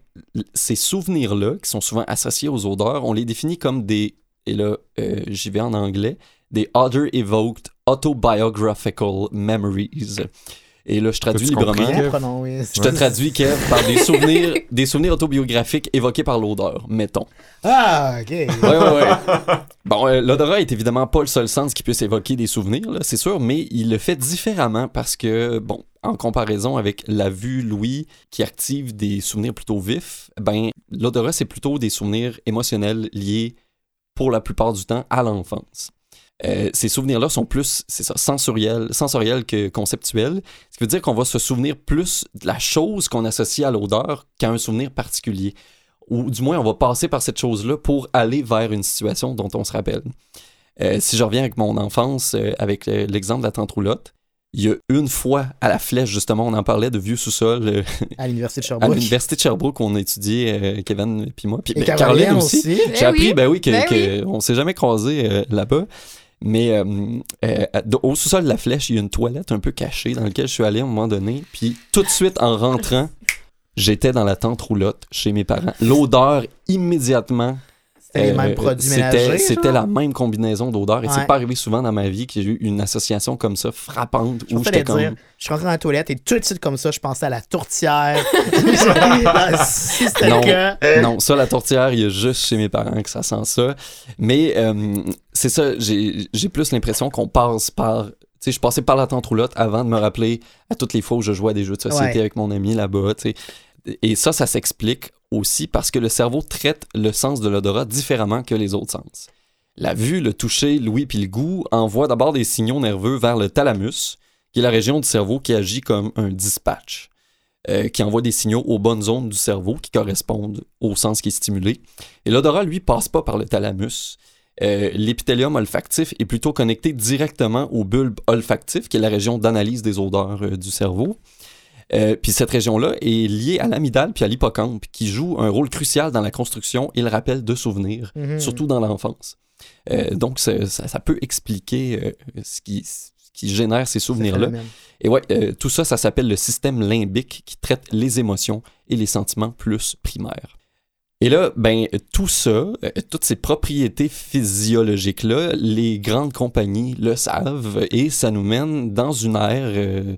ces souvenirs-là, qui sont souvent associés aux odeurs, on les définit comme des, et là, euh, j'y vais en anglais, des Other Evoked Autobiographical Memories. Et là, je traduis compris? librement. Je te traduis, Kev, par des souvenirs, des souvenirs autobiographiques évoqués par l'odeur, mettons. Ah, OK. Ouais, ouais, ouais. Bon, euh, l'odorat est évidemment pas le seul sens qui puisse évoquer des souvenirs, là, c'est sûr, mais il le fait différemment parce que, bon, en comparaison avec la vue, l'ouïe, qui active des souvenirs plutôt vifs, ben, l'odorat, c'est plutôt des souvenirs émotionnels liés, pour la plupart du temps, à l'enfance. Euh, ces souvenirs-là sont plus, c'est ça, sensoriels, sensoriels que conceptuels. Ce qui veut dire qu'on va se souvenir plus de la chose qu'on associe à l'odeur qu'à un souvenir particulier. Ou du moins, on va passer par cette chose-là pour aller vers une situation dont on se rappelle. Euh, si je reviens avec mon enfance, euh, avec le- l'exemple de la tente roulotte, il y a une fois à la flèche, justement, on en parlait de vieux sous-sol euh, À l'Université de à Sherbrooke. l'Université de Sherbrooke, on a étudié, euh, Kevin puis moi. Puis Et ben, Caroline Caroline aussi. aussi. J'ai Eh appris, oui. ben oui, que, Ben que on s'est jamais croisés euh, là-bas. Mais euh, euh, au sous-sol de la flèche, il y a une toilette un peu cachée dans laquelle je suis allé à un moment donné. Puis tout de suite, en rentrant, j'étais dans la tente roulotte chez mes parents. L'odeur, immédiatement, C'était les euh, mêmes produits c'était- ménagers. C'était la même combinaison d'odeurs. Et c'est pas arrivé souvent dans ma vie que j'ai eu une association comme ça frappante Je où j'étais comme. dire. Je suis rentré dans la toilette et tout de suite comme ça, je pensais à la tourtière. Si Non. Non, ça, la tourtière, il y a juste chez mes parents que ça sent ça. Mais euh, c'est ça, j'ai plus l'impression qu'on passe par. Tu sais, je passais par la tente roulotte avant de me rappeler à toutes les fois où je jouais à des jeux de société Ouais. avec mon ami là-bas. Et ça, ça s'explique aussi parce que le cerveau traite le sens de l'odorat différemment que les autres sens. La vue, le toucher, l'ouïe puis le goût envoient d'abord des signaux nerveux vers le thalamus, qui est la région du cerveau qui agit comme un dispatch, euh, qui envoie des signaux aux bonnes zones du cerveau qui correspondent au sens qui est stimulé. Et l'odorat, lui, passe pas par le thalamus. Euh, L'épithélium olfactif est plutôt connecté directement au bulbe olfactif, qui est la région d'analyse des odeurs euh, du cerveau. Euh, puis cette région-là est liée à l'amygdale puis à l'hippocampe, qui joue un rôle crucial dans la construction et le rappel de souvenirs, Mhm. surtout dans l'enfance. Euh, donc ça, peut expliquer euh, ce, qui, ce qui génère ces Ce souvenirs-là. Et ouais, euh, tout ça, ça s'appelle le système limbique qui traite les émotions et les sentiments plus primaires. Et là, ben, tout ça, toutes ces propriétés physiologiques-là, les grandes compagnies le savent et ça nous mène dans une ère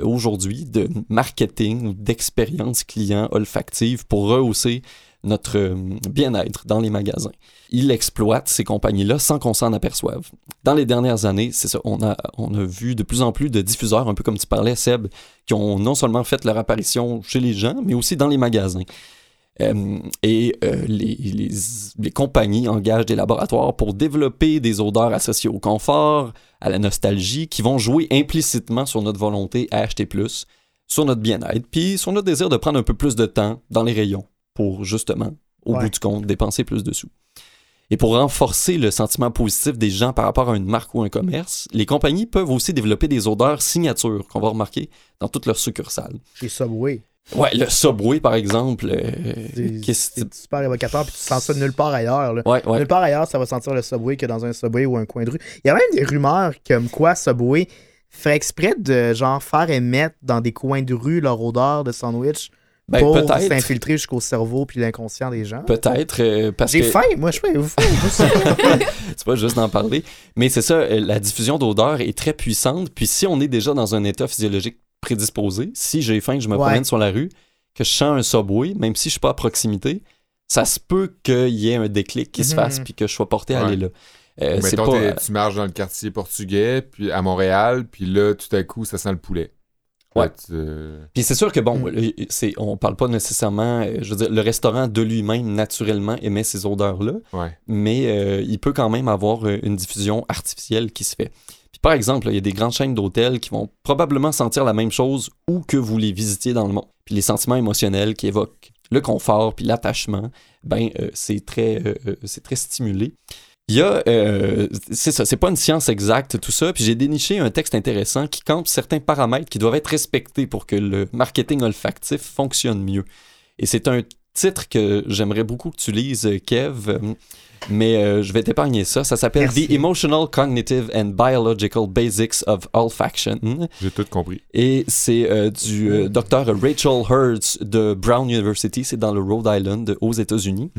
aujourd'hui de marketing ou d'expérience client olfactive pour rehausser notre euh, bien-être dans les magasins. Ils exploitent ces compagnies-là sans qu'on s'en aperçoive. Dans les dernières années, c'est ça, on a, on a vu de plus en plus de diffuseurs, un peu comme tu parlais, Seb, qui ont non seulement fait leur apparition chez les gens, mais aussi dans les magasins. Euh, et euh, les, les- les compagnies engagent des laboratoires pour développer des odeurs associées au confort, à la nostalgie, qui vont jouer implicitement sur notre volonté à acheter plus, sur notre bien-être, puis sur notre désir de prendre un peu plus de temps dans les rayons pour justement, au Ouais. bout du compte, dépenser plus de sous. Et pour renforcer le sentiment positif des gens par rapport à une marque ou un commerce, les compagnies peuvent aussi développer des odeurs signatures qu'on va remarquer dans toutes leurs succursales. Chez Subway. Ouais, le Subway, par exemple. euh, C'est qu'est-ce- c'est super évocateur, puis tu sens ça nulle part ailleurs. là. Ouais, ouais. Nulle part ailleurs, ça va sentir le Subway que dans un Subway ou un coin de rue. Il y a même des rumeurs comme quoi Subway fait exprès de genre faire émettre dans des coins de rue leur odeur de sandwich Ben, pour s'infiltrer jusqu'au cerveau puis l'inconscient des gens. Peut-être, euh, parce J'ai que faim, moi je vous faim, c'est pas juste d'en parler. Mais c'est ça, euh, la diffusion d'odeurs est très puissante. Puis si on est déjà dans un état physiologique prédisposé, si j'ai faim, que je me Ouais. promène sur la rue, que je sens un subway, même si je suis pas à proximité, ça se peut qu'il y ait un déclic qui se Mhm. fasse puis que je sois porté à Ouais. aller là. Euh, mettons, pas, t'es- tu marches dans le quartier portugais, puis à Montréal, puis là, tout à coup, ça sent le poulet. Ouais. Tu- euh, Puis c'est sûr que bon, Mm. le- c'est, on parle pas nécessairement, euh, je veux dire, le restaurant de lui-même naturellement émet ces odeurs-là, ouais. mais euh, il peut quand même avoir euh, une diffusion artificielle qui se fait. Puis par exemple, il y a des grandes chaînes d'hôtels qui vont probablement sentir la même chose où que vous les visitiez dans le monde. Puis les sentiments émotionnels qui évoquent le confort puis l'attachement, ben euh, c'est très, euh, euh, c'est très stimulé. Il y a, c'est ça, c'est pas une science exacte tout ça, puis j'ai déniché un texte intéressant qui campe certains paramètres qui doivent être respectés pour que le marketing olfactif fonctionne mieux. Et c'est un titre que j'aimerais beaucoup que tu lises, Kev, euh, mais euh, je vais t'épargner ça. Ça s'appelle. The Emotional, Cognitive and Biological Basics of Olfaction. J'ai tout compris. Et c'est euh, du euh, docteur Rachel Hertz de Brown University, c'est dans le Rhode Island aux États-Unis.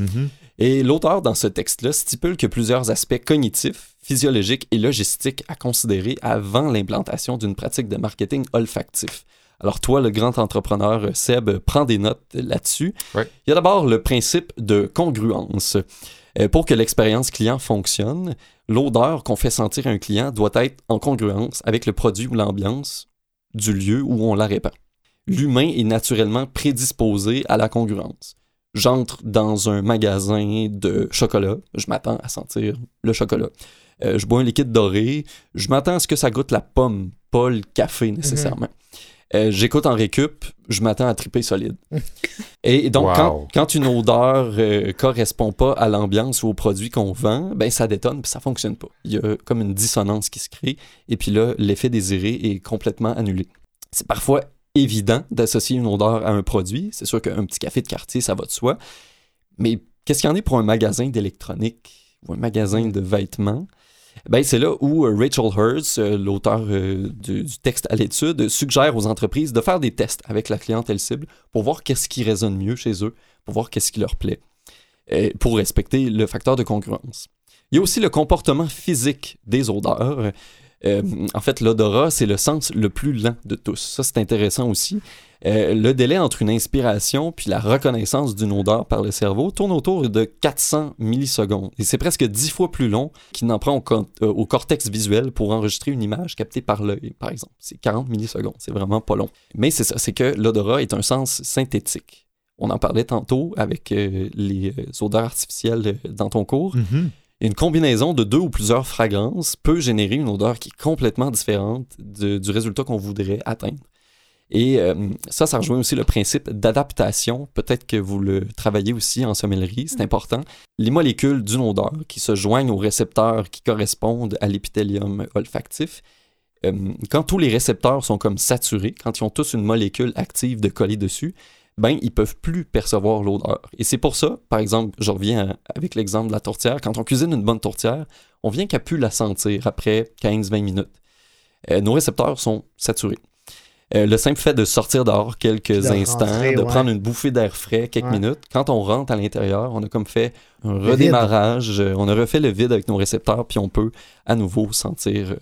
Et l'auteur dans ce texte-là stipule que plusieurs aspects cognitifs, physiologiques et logistiques à considérer avant l'implantation d'une pratique de marketing olfactif. Alors toi, le grand entrepreneur euh, Seb, prends des notes là-dessus. Ouais. Il y a d'abord le principe de congruence. Euh, pour que l'expérience client fonctionne, l'odeur qu'on fait sentir à un client doit être en congruence avec le produit ou l'ambiance du lieu où on la répand. L'humain est naturellement prédisposé à la congruence. J'entre dans un magasin de chocolat, je m'attends à sentir le chocolat. Euh, je bois un liquide doré, je m'attends à ce que ça goûte la pomme, pas le café nécessairement. Euh, J'écoute en récup, je m'attends à triper solide. Et donc, Wow. quand, quand une odeur euh, correspond pas à l'ambiance ou au produit qu'on vend, ben ça détonne puis ça fonctionne pas. Il y a comme une dissonance qui se crée et puis là, l'effet désiré est complètement annulé. C'est parfois évident d'associer une odeur à un produit. C'est sûr qu'un petit café de quartier, ça va de soi. Mais qu'est-ce qu'il y en est pour un magasin d'électronique ou un magasin de vêtements? Ben, c'est là où euh, Rachel Hurst, euh, l'auteur euh, du, texte à l'étude, suggère aux entreprises de faire des tests avec la clientèle cible pour voir qu'est-ce qui résonne mieux chez eux, pour voir qu'est-ce qui leur plaît, pour respecter le facteur de concurrence. Il y a aussi le comportement physique des odeurs. Euh, en fait, l'odorat, c'est le sens le plus lent de tous. Ça, c'est intéressant aussi. Euh, le délai entre une inspiration puis la reconnaissance d'une odeur par le cerveau tourne autour de 400 millisecondes. Et c'est presque 10 fois plus long qu'il n'en prend euh, au cortex visuel pour enregistrer une image captée par l'œil, par exemple. C'est 40 millisecondes. C'est vraiment pas long. Mais c'est ça, c'est que l'odorat est un sens synthétique. On en parlait tantôt avec les odeurs artificielles dans ton cours. Une combinaison de deux ou plusieurs fragrances peut générer une odeur qui est complètement différente de- du résultat qu'on voudrait atteindre. Et euh, ça, ça rejoint aussi le principe d'adaptation. Peut-être que vous le travaillez aussi en sommellerie, c'est important. Les molécules d'une odeur qui se joignent aux récepteurs qui correspondent à l'épithélium olfactif. euh, quand tous les récepteurs sont comme saturés, quand ils ont tous une molécule active de coller dessus, ben ils peuvent plus percevoir l'odeur. Et c'est pour ça, par exemple, je reviens avec l'exemple de la tourtière, quand on cuisine une bonne tourtière, on vient qu'à plus la sentir après 15-20 minutes. Euh, nos récepteurs sont saturés. Euh, le simple fait de sortir dehors quelques de instants, rentrer, de ouais. prendre une bouffée d'air frais quelques Ouais. minutes, quand on rentre à l'intérieur, on a comme fait un redémarrage, euh, on a refait le vide avec nos récepteurs, puis on peut à nouveau sentir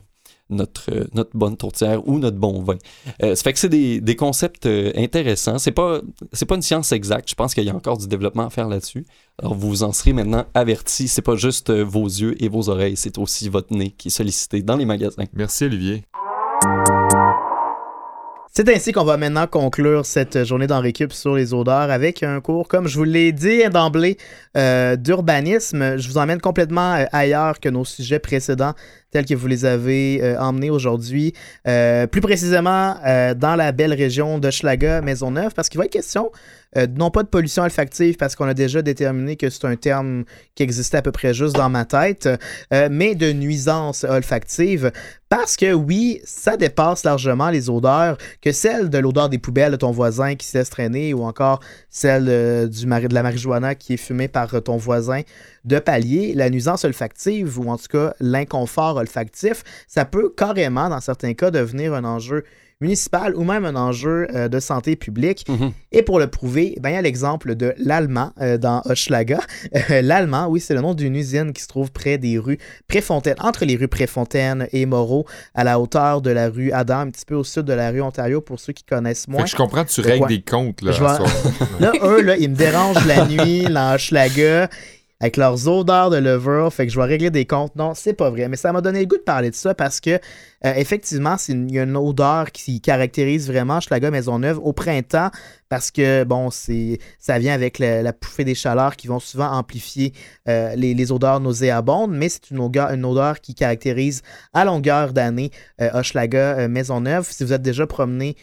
notre, euh, notre bonne tourtière ou notre bon vin. Euh, ça fait que c'est des, des concepts euh, intéressants. C'est pas, c'est pas une science exacte. Je pense qu'il y a encore du développement à faire là-dessus. Alors vous en serez maintenant avertis. C'est pas juste euh, vos yeux et vos oreilles, c'est aussi votre nez qui est sollicité dans les magasins. Merci, Olivier. C'est ainsi qu'on va maintenant conclure cette journée dans Récup sur les odeurs avec un cours, comme je vous l'ai dit d'emblée, euh, d'urbanisme. Je vous emmène complètement ailleurs que nos sujets précédents tels que vous les avez euh, emmenés aujourd'hui. Euh, plus précisément, euh, dans la belle région de Schlaga, Maisonneuve, parce qu'il va être question non pas de pollution olfactive, parce qu'on a déjà déterminé que c'est un terme qui existait à peu près juste dans ma tête, mais de nuisance olfactive, parce que oui, ça dépasse largement les odeurs que celle de l'odeur des poubelles de ton voisin qui se laisse traîner ou encore celle du mari- de la marijuana qui est fumée par ton voisin de palier. La nuisance olfactive ou en tout cas l'inconfort olfactif, ça peut carrément, dans certains cas, devenir un enjeu municipal ou même un enjeu euh, de santé publique. Mhm. Et pour le prouver, ben, il y a l'exemple de l'Allemand euh, dans Hochelaga. Euh, L'Allemand, oui, c'est le nom d'une usine qui se trouve près des rues Préfontaine, entre les rues Préfontaine et Moreau, à la hauteur de la rue Adam, un petit peu au sud de la rue Ontario, pour ceux qui connaissent Fait moins. que je comprends que tu règles des comptes, là. Vais-. Là, eux, là, ils me dérangent la nuit, dans Hochelaga, avec leurs odeurs de levure, fait que je vais régler des comptes. Non, c'est pas vrai. Mais ça m'a donné le goût de parler de ça parce que, euh, effectivement, il y a une odeur qui caractérise vraiment Hochelaga Maisonneuve au printemps parce que, bon, ça vient avec la, la pouffée des chaleurs qui vont souvent amplifier euh, les, odeurs nauséabondes, mais c'est une odeur, une odeur qui caractérise à longueur d'année euh, Hochelaga euh, Maisonneuve. Si vous êtes déjà promené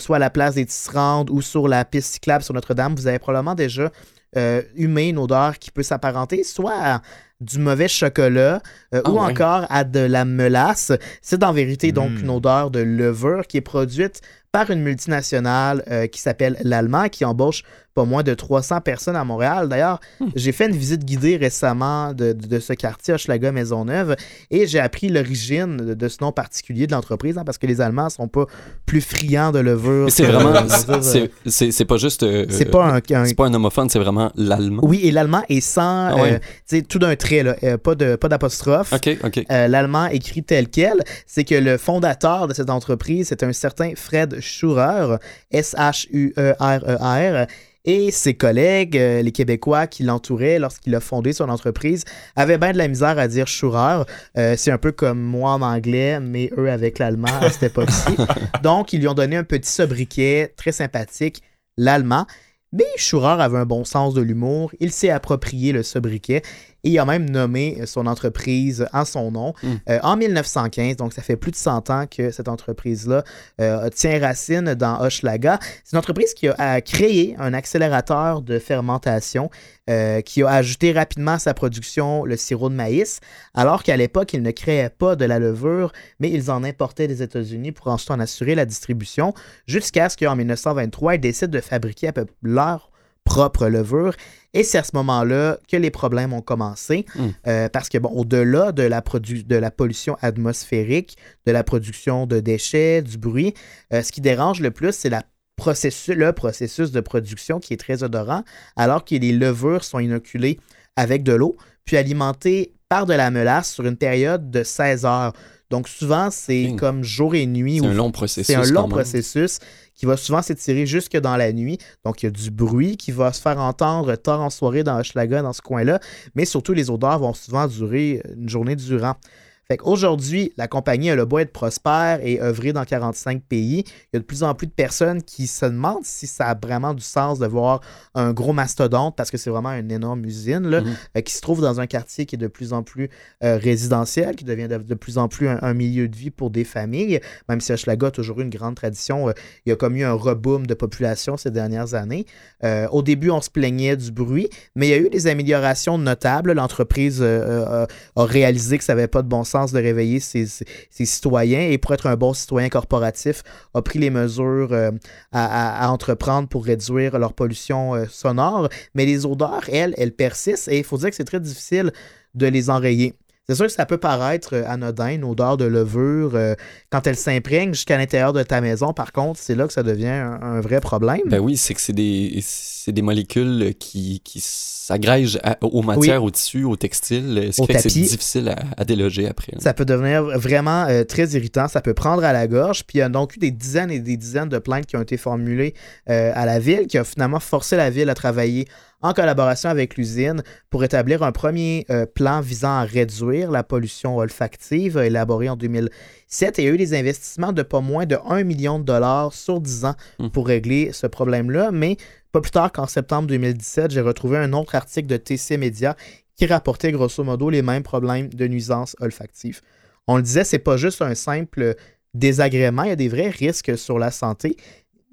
soit à la place des Tisserandes ou sur la piste cyclable sur Notre-Dame, vous avez probablement déjà euh, humé une odeur qui peut s'apparenter soit du mauvais chocolat euh, Ah ou encore à de la melasse. C'est en vérité donc Mm. une odeur de levure qui est produite par une multinationale euh, qui s'appelle l'Allemand, qui embauche pas moins de 300 personnes à Montréal. D'ailleurs, j'ai fait une visite guidée récemment de, de- de ce quartier, Hochelaga Maisonneuve, et j'ai appris l'origine de, de ce nom particulier de l'entreprise, hein, parce que les Allemands sont pas plus friands de levure. C'est vraiment, dire, c'est- pas juste, euh, c'est pas un, pas un homophone, c'est vraiment l'allemand. Oui, et l'allemand est sans, Ah ouais. euh, tout d'un trait, là, euh, pas de pas d'apostrophe. Euh, L'allemand écrit tel quel, c'est que le fondateur de cette entreprise, c'est un certain Fred Schurer, S-H-U-E-R-E-R, et ses collègues, euh, les Québécois qui l'entouraient lorsqu'il a fondé son entreprise, avaient bien de la misère à dire Schurer. Euh, c'est un peu comme moi en anglais, mais eux avec l'allemand à cette époque-ci. Donc, ils lui ont donné un petit sobriquet très sympathique, l'allemand. Mais Schurer avait un bon sens de l'humour, il s'est approprié le sobriquet et il a même nommé son entreprise en son nom Mm. euh, en 1915. Donc, ça fait plus de 100 ans que cette entreprise-là euh, tient racine dans Hochelaga. C'est une entreprise qui a, a créé un accélérateur de fermentation euh, qui a ajouté rapidement à sa production le sirop de maïs, alors qu'à l'époque, ils ne créaient pas de la levure, mais ils en importaient des États-Unis pour ensuite en assurer la distribution, jusqu'à ce qu'en 1923, ils décident de fabriquer à peu leur propre levure. Et c'est à ce moment-là que les problèmes ont commencé. Mm. Euh, parce que, bon, au-delà de, la produ- de la pollution atmosphérique, de la production de déchets, du bruit, euh, ce qui dérange le plus, c'est la processus, le processus de production qui est très odorant, alors que les levures sont inoculées avec de l'eau, puis alimentées par de la mélasse sur une période de 16 heures. Donc souvent, c'est comme jour et nuit. C'est un long processus. c'est un quand long même. processus qui va souvent s'étirer jusque dans la nuit. Donc, il y a du bruit qui va se faire entendre tard en soirée dans Hochelaga, dans ce coin-là. Mais surtout, les odeurs vont souvent durer une journée durant. Fait qu'aujourd'hui, la compagnie a le beau être prospère et œuvrer dans 45 pays. Il y a de plus en plus de personnes qui se demandent si ça a vraiment du sens de voir un gros mastodonte, parce que c'est vraiment une énorme usine, là, Mhm. euh, qui se trouve dans un quartier qui est de plus en plus euh, résidentiel, qui devient de, de plus en plus un, un milieu de vie pour des familles. Même si Hochelaga a toujours eu une grande tradition, euh, il y a comme eu un reboom de population ces dernières années. Euh, au début, on se plaignait du bruit, mais il y a eu des améliorations notables. L'entreprise a réalisé que ça n'avait pas de bon sens de réveiller ses, citoyens et pour être un bon citoyen corporatif, a pris les mesures euh, à entreprendre pour réduire leur pollution euh, sonore. Mais les odeurs, elles, elles persistent et il faut dire que c'est très difficile de les enrayer. C'est sûr que ça peut paraître euh, anodin, une odeur de levure, euh, quand elle s'imprègne jusqu'à l'intérieur de ta maison. Par contre, c'est là que ça devient un, un vrai problème. Ben oui, c'est que c'est des, molécules qui, qui s'agrègent aux matières, aux tissus, aux textiles, ce Au qui fait que c'est difficile à, à déloger après. Ça peut devenir vraiment euh, très irritant, ça peut prendre à la gorge. Puis il y a donc eu des dizaines et des dizaines de plaintes qui ont été formulées euh, à la ville, qui a finalement forcé la ville à travailler en collaboration avec l'usine pour établir un premier euh, plan visant à réduire la pollution olfactive, euh, élaboré en 2007. Et il y a eu des investissements de pas moins de 1 million de dollars sur 10 ans Hmm. pour régler ce problème-là. Mais pas plus tard qu'en septembre 2017, j'ai retrouvé un autre article de TC Media qui rapportait grosso modo les mêmes problèmes de nuisance olfactive. On le disait, c'est pas juste un simple désagrément, il y a des vrais risques sur la santé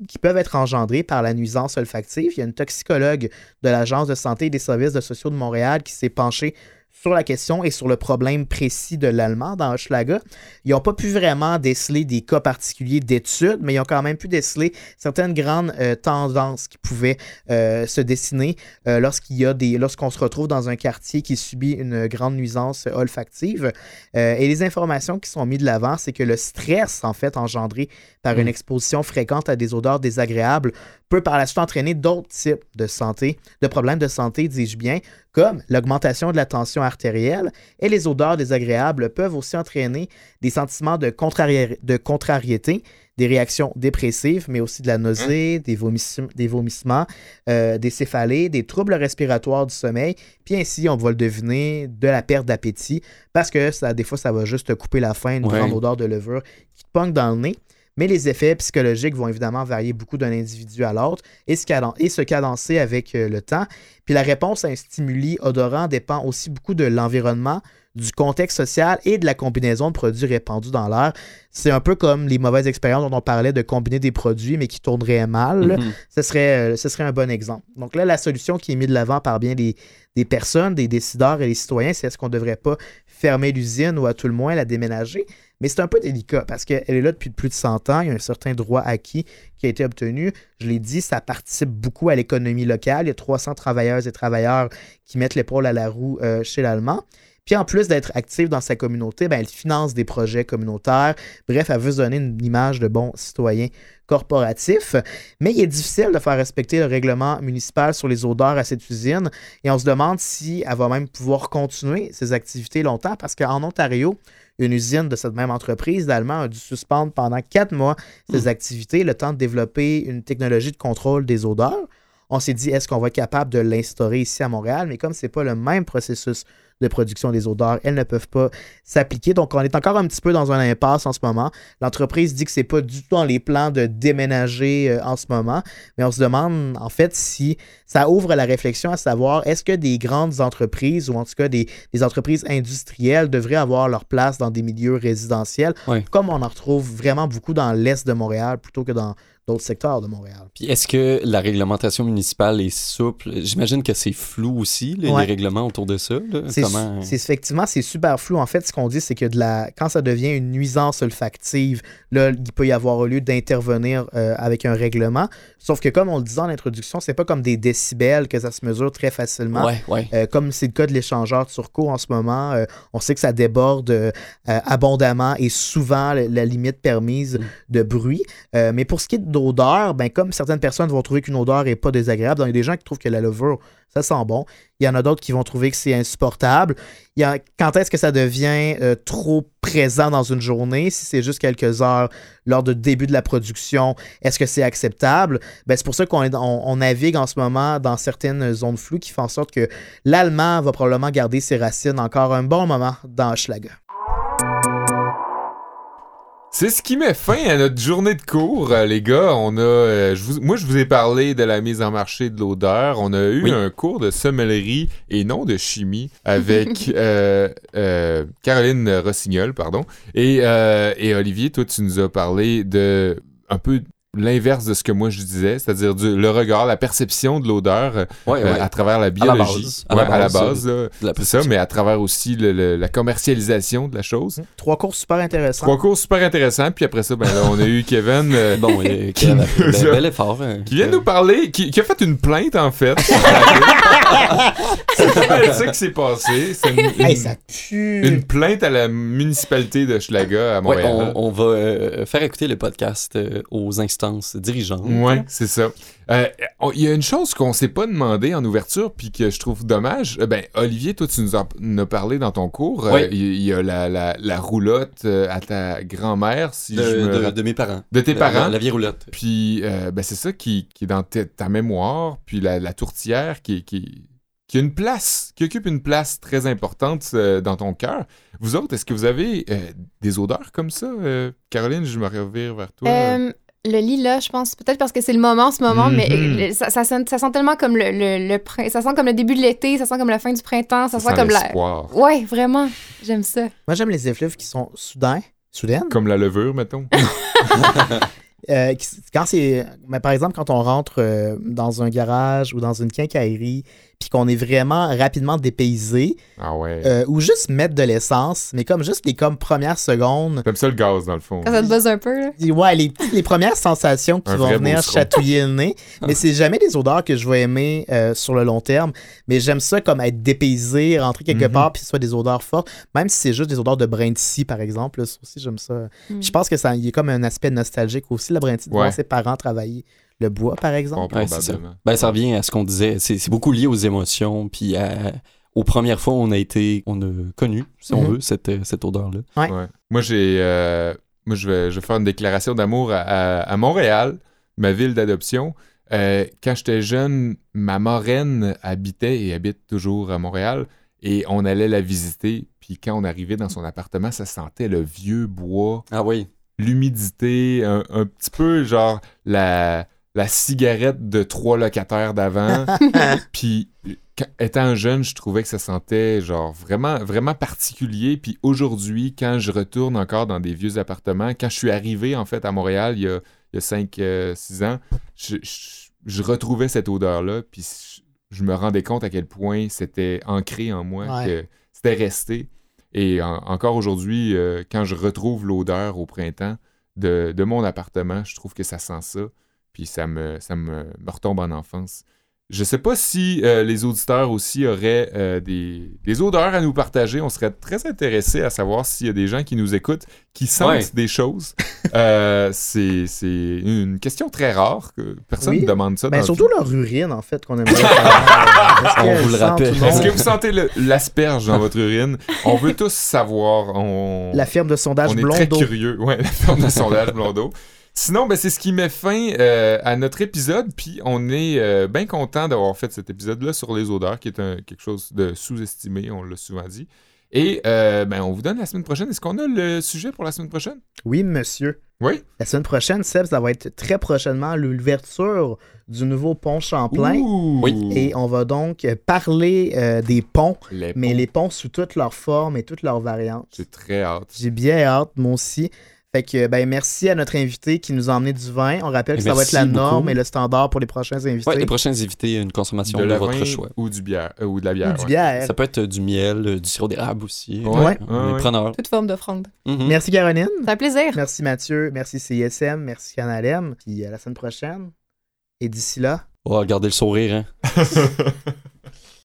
qui peuvent être engendrés par la nuisance olfactive. Il y a une toxicologue de l'Agence de santé et des services sociaux de Montréal qui s'est penchée sur la question et sur le problème précis de l'allemand dans Hochelaga. Ils n'ont pas pu vraiment déceler des cas particuliers d'études, mais ils ont quand même pu déceler certaines grandes euh, tendances qui pouvaient euh, se dessiner euh, lorsqu'il y a des, lorsqu'on se retrouve dans un quartier qui subit une grande nuisance olfactive. Et les informations qui sont mises de l'avant, c'est que le stress, en fait, engendré par Mm. une exposition fréquente à des odeurs désagréables peut par la suite entraîner d'autres types de santé, de problèmes de santé, dis-je bien, comme l'augmentation de la tension artérielle et les odeurs désagréables peuvent aussi entraîner des sentiments de, contrari- de contrariété, des réactions dépressives, mais aussi de la nausée, des, vomissements, des vomissements, euh, des céphalées, des troubles respiratoires du sommeil, puis ainsi, on va le deviner, de la perte d'appétit, parce que ça, des fois, ça va juste te couper la faim, une Ouais. grande odeur de levure qui te pogne dans le nez. Mais les effets psychologiques vont évidemment varier beaucoup d'un individu à l'autre et, se caden- et se cadencer avec euh, le temps. Puis la réponse à un stimuli odorant dépend aussi beaucoup de l'environnement, du contexte social et de la combinaison de produits répandus dans l'air. C'est un peu comme les mauvaises expériences dont on parlait de combiner des produits mais qui tourneraient mal. Mhm. Ce serait, euh, ce serait un bon exemple. Donc là, la solution qui est mise de l'avant par bien des, des personnes, des décideurs et des citoyens, c'est est-ce qu'on ne devrait pas fermer l'usine ou à tout le moins la déménager? Mais c'est un peu délicat parce qu'elle est là depuis plus de 100 ans. Il y a un certain droit acquis qui a été obtenu. Je l'ai dit, ça participe beaucoup à l'économie locale. Il y a 300 travailleuses et travailleurs qui mettent l'épaule à la roue euh, chez l'Allemand. Puis en plus d'être active dans sa communauté, ben, elle finance des projets communautaires. Bref, elle veut se donner une image de bon citoyen corporatif. Mais il est difficile de faire respecter le règlement municipal sur les odeurs à cette usine. Et on se demande si elle va même pouvoir continuer ses activités longtemps parce qu'en Ontario, une usine de cette même entreprise d'Allemand a dû suspendre pendant quatre mois ses activités, le temps de développer une technologie de contrôle des odeurs. On s'est dit, est-ce qu'on va être capable de l'instaurer ici à Montréal? Mais comme ce n'est pas le même processus de production des odeurs, elles ne peuvent pas s'appliquer. Donc, on est encore un petit peu dans un impasse en ce moment. L'entreprise dit que c'est pas du tout dans les plans de déménager euh, en ce moment, mais on se demande en fait si ça ouvre la réflexion à savoir est-ce que des grandes entreprises ou en tout cas des, des entreprises industrielles devraient avoir leur place dans des milieux résidentiels, comme on en retrouve vraiment beaucoup dans l'est de Montréal plutôt que dans d'autres secteurs de Montréal? Puis est-ce que la réglementation municipale est souple? J'imagine que c'est flou aussi, les, Ouais. les règlements autour de ça. C'est Comment... effectivement, c'est super flou. En fait, ce qu'on dit, c'est que de la, quand ça devient une nuisance olfactive, là, il peut y avoir lieu d'intervenir euh, avec un règlement. Sauf que, comme on le disait en introduction, c'est pas comme des décibels, que ça se mesure très facilement. Ouais, ouais. Euh, comme c'est le cas de l'échangeur Turco en ce moment, euh, on sait que ça déborde euh, abondamment et souvent la, la limite permise de bruit. Mais pour ce qui est d'odeur, ben, comme certaines personnes vont trouver qu'une odeur n'est pas désagréable, il y a des gens qui trouvent que la levure, ça sent bon. Il y en a d'autres qui vont trouver que c'est insupportable. Quand est-ce que ça devient euh, trop présent dans une journée? Si c'est juste quelques heures lors du début de la production, est-ce que c'est acceptable? Ben, c'est pour ça qu'on on, navigue en ce moment dans certaines zones floues qui font en sorte que l'allemand va probablement garder ses racines encore un bon moment dans Hochelaga. C'est ce qui met fin à notre journée de cours, euh, les gars. On a, euh, je vous- moi, je vous ai parlé de la mise en marché de l'odeur. On a eu Oui. un cours de sommellerie et non de chimie avec euh, euh, Caroline Rossignol, pardon. Et, euh, et Olivier, toi, tu nous as parlé de un peu l'inverse de ce que moi je disais, c'est-à-dire du- le regard, la perception de l'odeur euh, Ouais, euh, ouais. à travers la la biologie. base. À Ouais, la à la base, base, là. De la C'est ça, mais à travers aussi le- le- la commercialisation de la chose. Trois cours super intéressants. Trois cours super intéressants, puis après ça, ben là, on a eu Kevin euh, Bon, euh, Qui a- bel effort. hein. qui vient nous parler, qui, qui a fait une plainte en fait. c'est ça qui s'est passé. C'est une, Hey, ça pue! une plainte à la municipalité de Schlaga à Ouais, Montréal. on, on va euh, faire écouter le podcast euh, aux instances dirigeantes. Ouais, c'est ça. Euh, Il y a une chose qu'on s'est pas demandé en ouverture, puis que je trouve dommage. Euh, ben, Olivier, toi, tu nous en as parlé dans ton cours. Euh, Oui. Il il y a la, la, la roulotte euh, à ta grand-mère, si De, je me de- rappelle. de mes parents. De tes La- parents? La, la vieille roulotte. Puis, euh, ben, c'est ça qui, qui est dans ta, ta mémoire, puis la, la tourtière qui, qui, qui a une place, qui occupe une place très importante euh, dans ton cœur. Vous autres, est-ce que vous avez euh, des odeurs comme ça? Euh, Caroline, je me revire vers toi. Le lilas, je pense, peut-être parce que c'est le moment en ce moment, mais Mhm. ça, ça, sonne- ça sent tellement comme le, le, le ça sent comme le début de l'été, ça sent comme la fin du printemps, ça, sent, comme la. Ouais, vraiment, j'aime ça. Moi, j'aime les effluves qui sont soudains, soudaines. Comme la levure, mettons. Euh, quand c'est, mais par exemple, quand on rentre euh, dans un garage ou dans une quincaillerie, puis qu'on est vraiment rapidement dépaysé, Ah ouais. euh, ou juste mettre de l'essence, mais comme juste les comme premières secondes, T'aimes ça le gaz, dans le fond. Quand ça te buzz un peu, là? ouais, les, les premières sensations qui Un vont venir chatouiller le nez, mais c'est jamais des odeurs que je vais aimer euh, sur le long terme, mais j'aime ça comme être dépaysé, rentrer quelque Mhm. part, puis ce soit des odeurs fortes, même si c'est juste des odeurs de brin de scie, par exemple, là, ça aussi j'aime ça. Mm. Je pense que ça il y a comme un aspect nostalgique aussi, la brin de scie, de voir Ouais. ses parents travailler le bois, par exemple? Bon, Ouais, ça. Ben, ça revient à ce qu'on disait. C'est beaucoup lié aux émotions, puis à- aux premières fois on a été, on a connu, si on Mhm. veut, cette, euh, cette odeur-là. Ouais. Ouais. Moi, j'ai. euh, moi, je vais, je vais faire une déclaration d'amour à, à- à Montréal, ma ville d'adoption. Euh, quand j'étais jeune, ma marraine habitait et habite toujours à Montréal. Et on allait la visiter. Puis quand on arrivait dans son appartement, ça sentait le vieux bois, Ah oui. l'humidité, un, un petit peu genre la, la cigarette de trois locataires d'avant. Puis, étant jeune, je trouvais que ça sentait genre vraiment, vraiment particulier. Puis aujourd'hui, quand je retourne encore dans des vieux appartements, quand je suis arrivé en fait à Montréal il y a, il y a 5-6 ans, je, je- je retrouvais cette odeur-là. Puis je, je me rendais compte à quel point c'était ancré en moi, Ouais. que c'était resté. Et en- encore aujourd'hui, euh, quand je retrouve l'odeur au printemps de, de mon appartement, je trouve que ça sent ça. Puis ça me, ça me, me retombe en enfance. Je sais pas si euh, les auditeurs aussi auraient euh, des, des odeurs à nous partager. On serait très intéressés à savoir s'il y a des gens qui nous écoutent, qui sentent Ouais. des choses. Euh, c'est c'est une question très rare. Que personne Oui. ne demande ça. Ben, dans surtout le leur urine, en fait, qu'on aimerait On vous le sent rappelle. Est-ce que vous sentez l'asperge dans votre urine? On veut tous savoir. On, La firme de sondage on est très Blondeau. curieux. Ouais, la firme de sondage Blondeau. Sinon, ben, c'est ce qui met fin euh, à notre épisode. Puis on est euh, bien content d'avoir fait cet épisode-là sur les odeurs, qui est un- quelque chose de sous-estimé, on l'a souvent dit. Et euh, ben, on vous donne la semaine prochaine. Est-ce qu'on a le sujet pour la semaine prochaine? Oui, monsieur. Oui. La semaine prochaine, Seb, ça va être très prochainement l'ouverture du nouveau pont Champlain. Ouh! Oui. Et on va donc parler euh, des ponts, Les mais ponts. les ponts sous toutes leurs formes et toutes leurs variantes. J'ai très hâte. J'ai bien hâte, moi aussi. Fait que, ben, merci à notre invité qui nous a emmené du vin. On rappelle que ça va être la norme et le standard pour les prochains invités. Ouais, les prochains invités, une consommation De votre vin choix. ou du bière euh, ou de la bière. Ou du ouais. bière. Ça peut être du miel, euh, du sirop d'érable aussi. Ouais. Ouais. On est. Toute forme d'offrande. Mhm. Merci Caroline. Ça fait plaisir. Merci Mathieu. Merci CISM. Merci Canalem. Puis à la semaine prochaine. Et d'ici là, Oh, regardez le sourire, hein.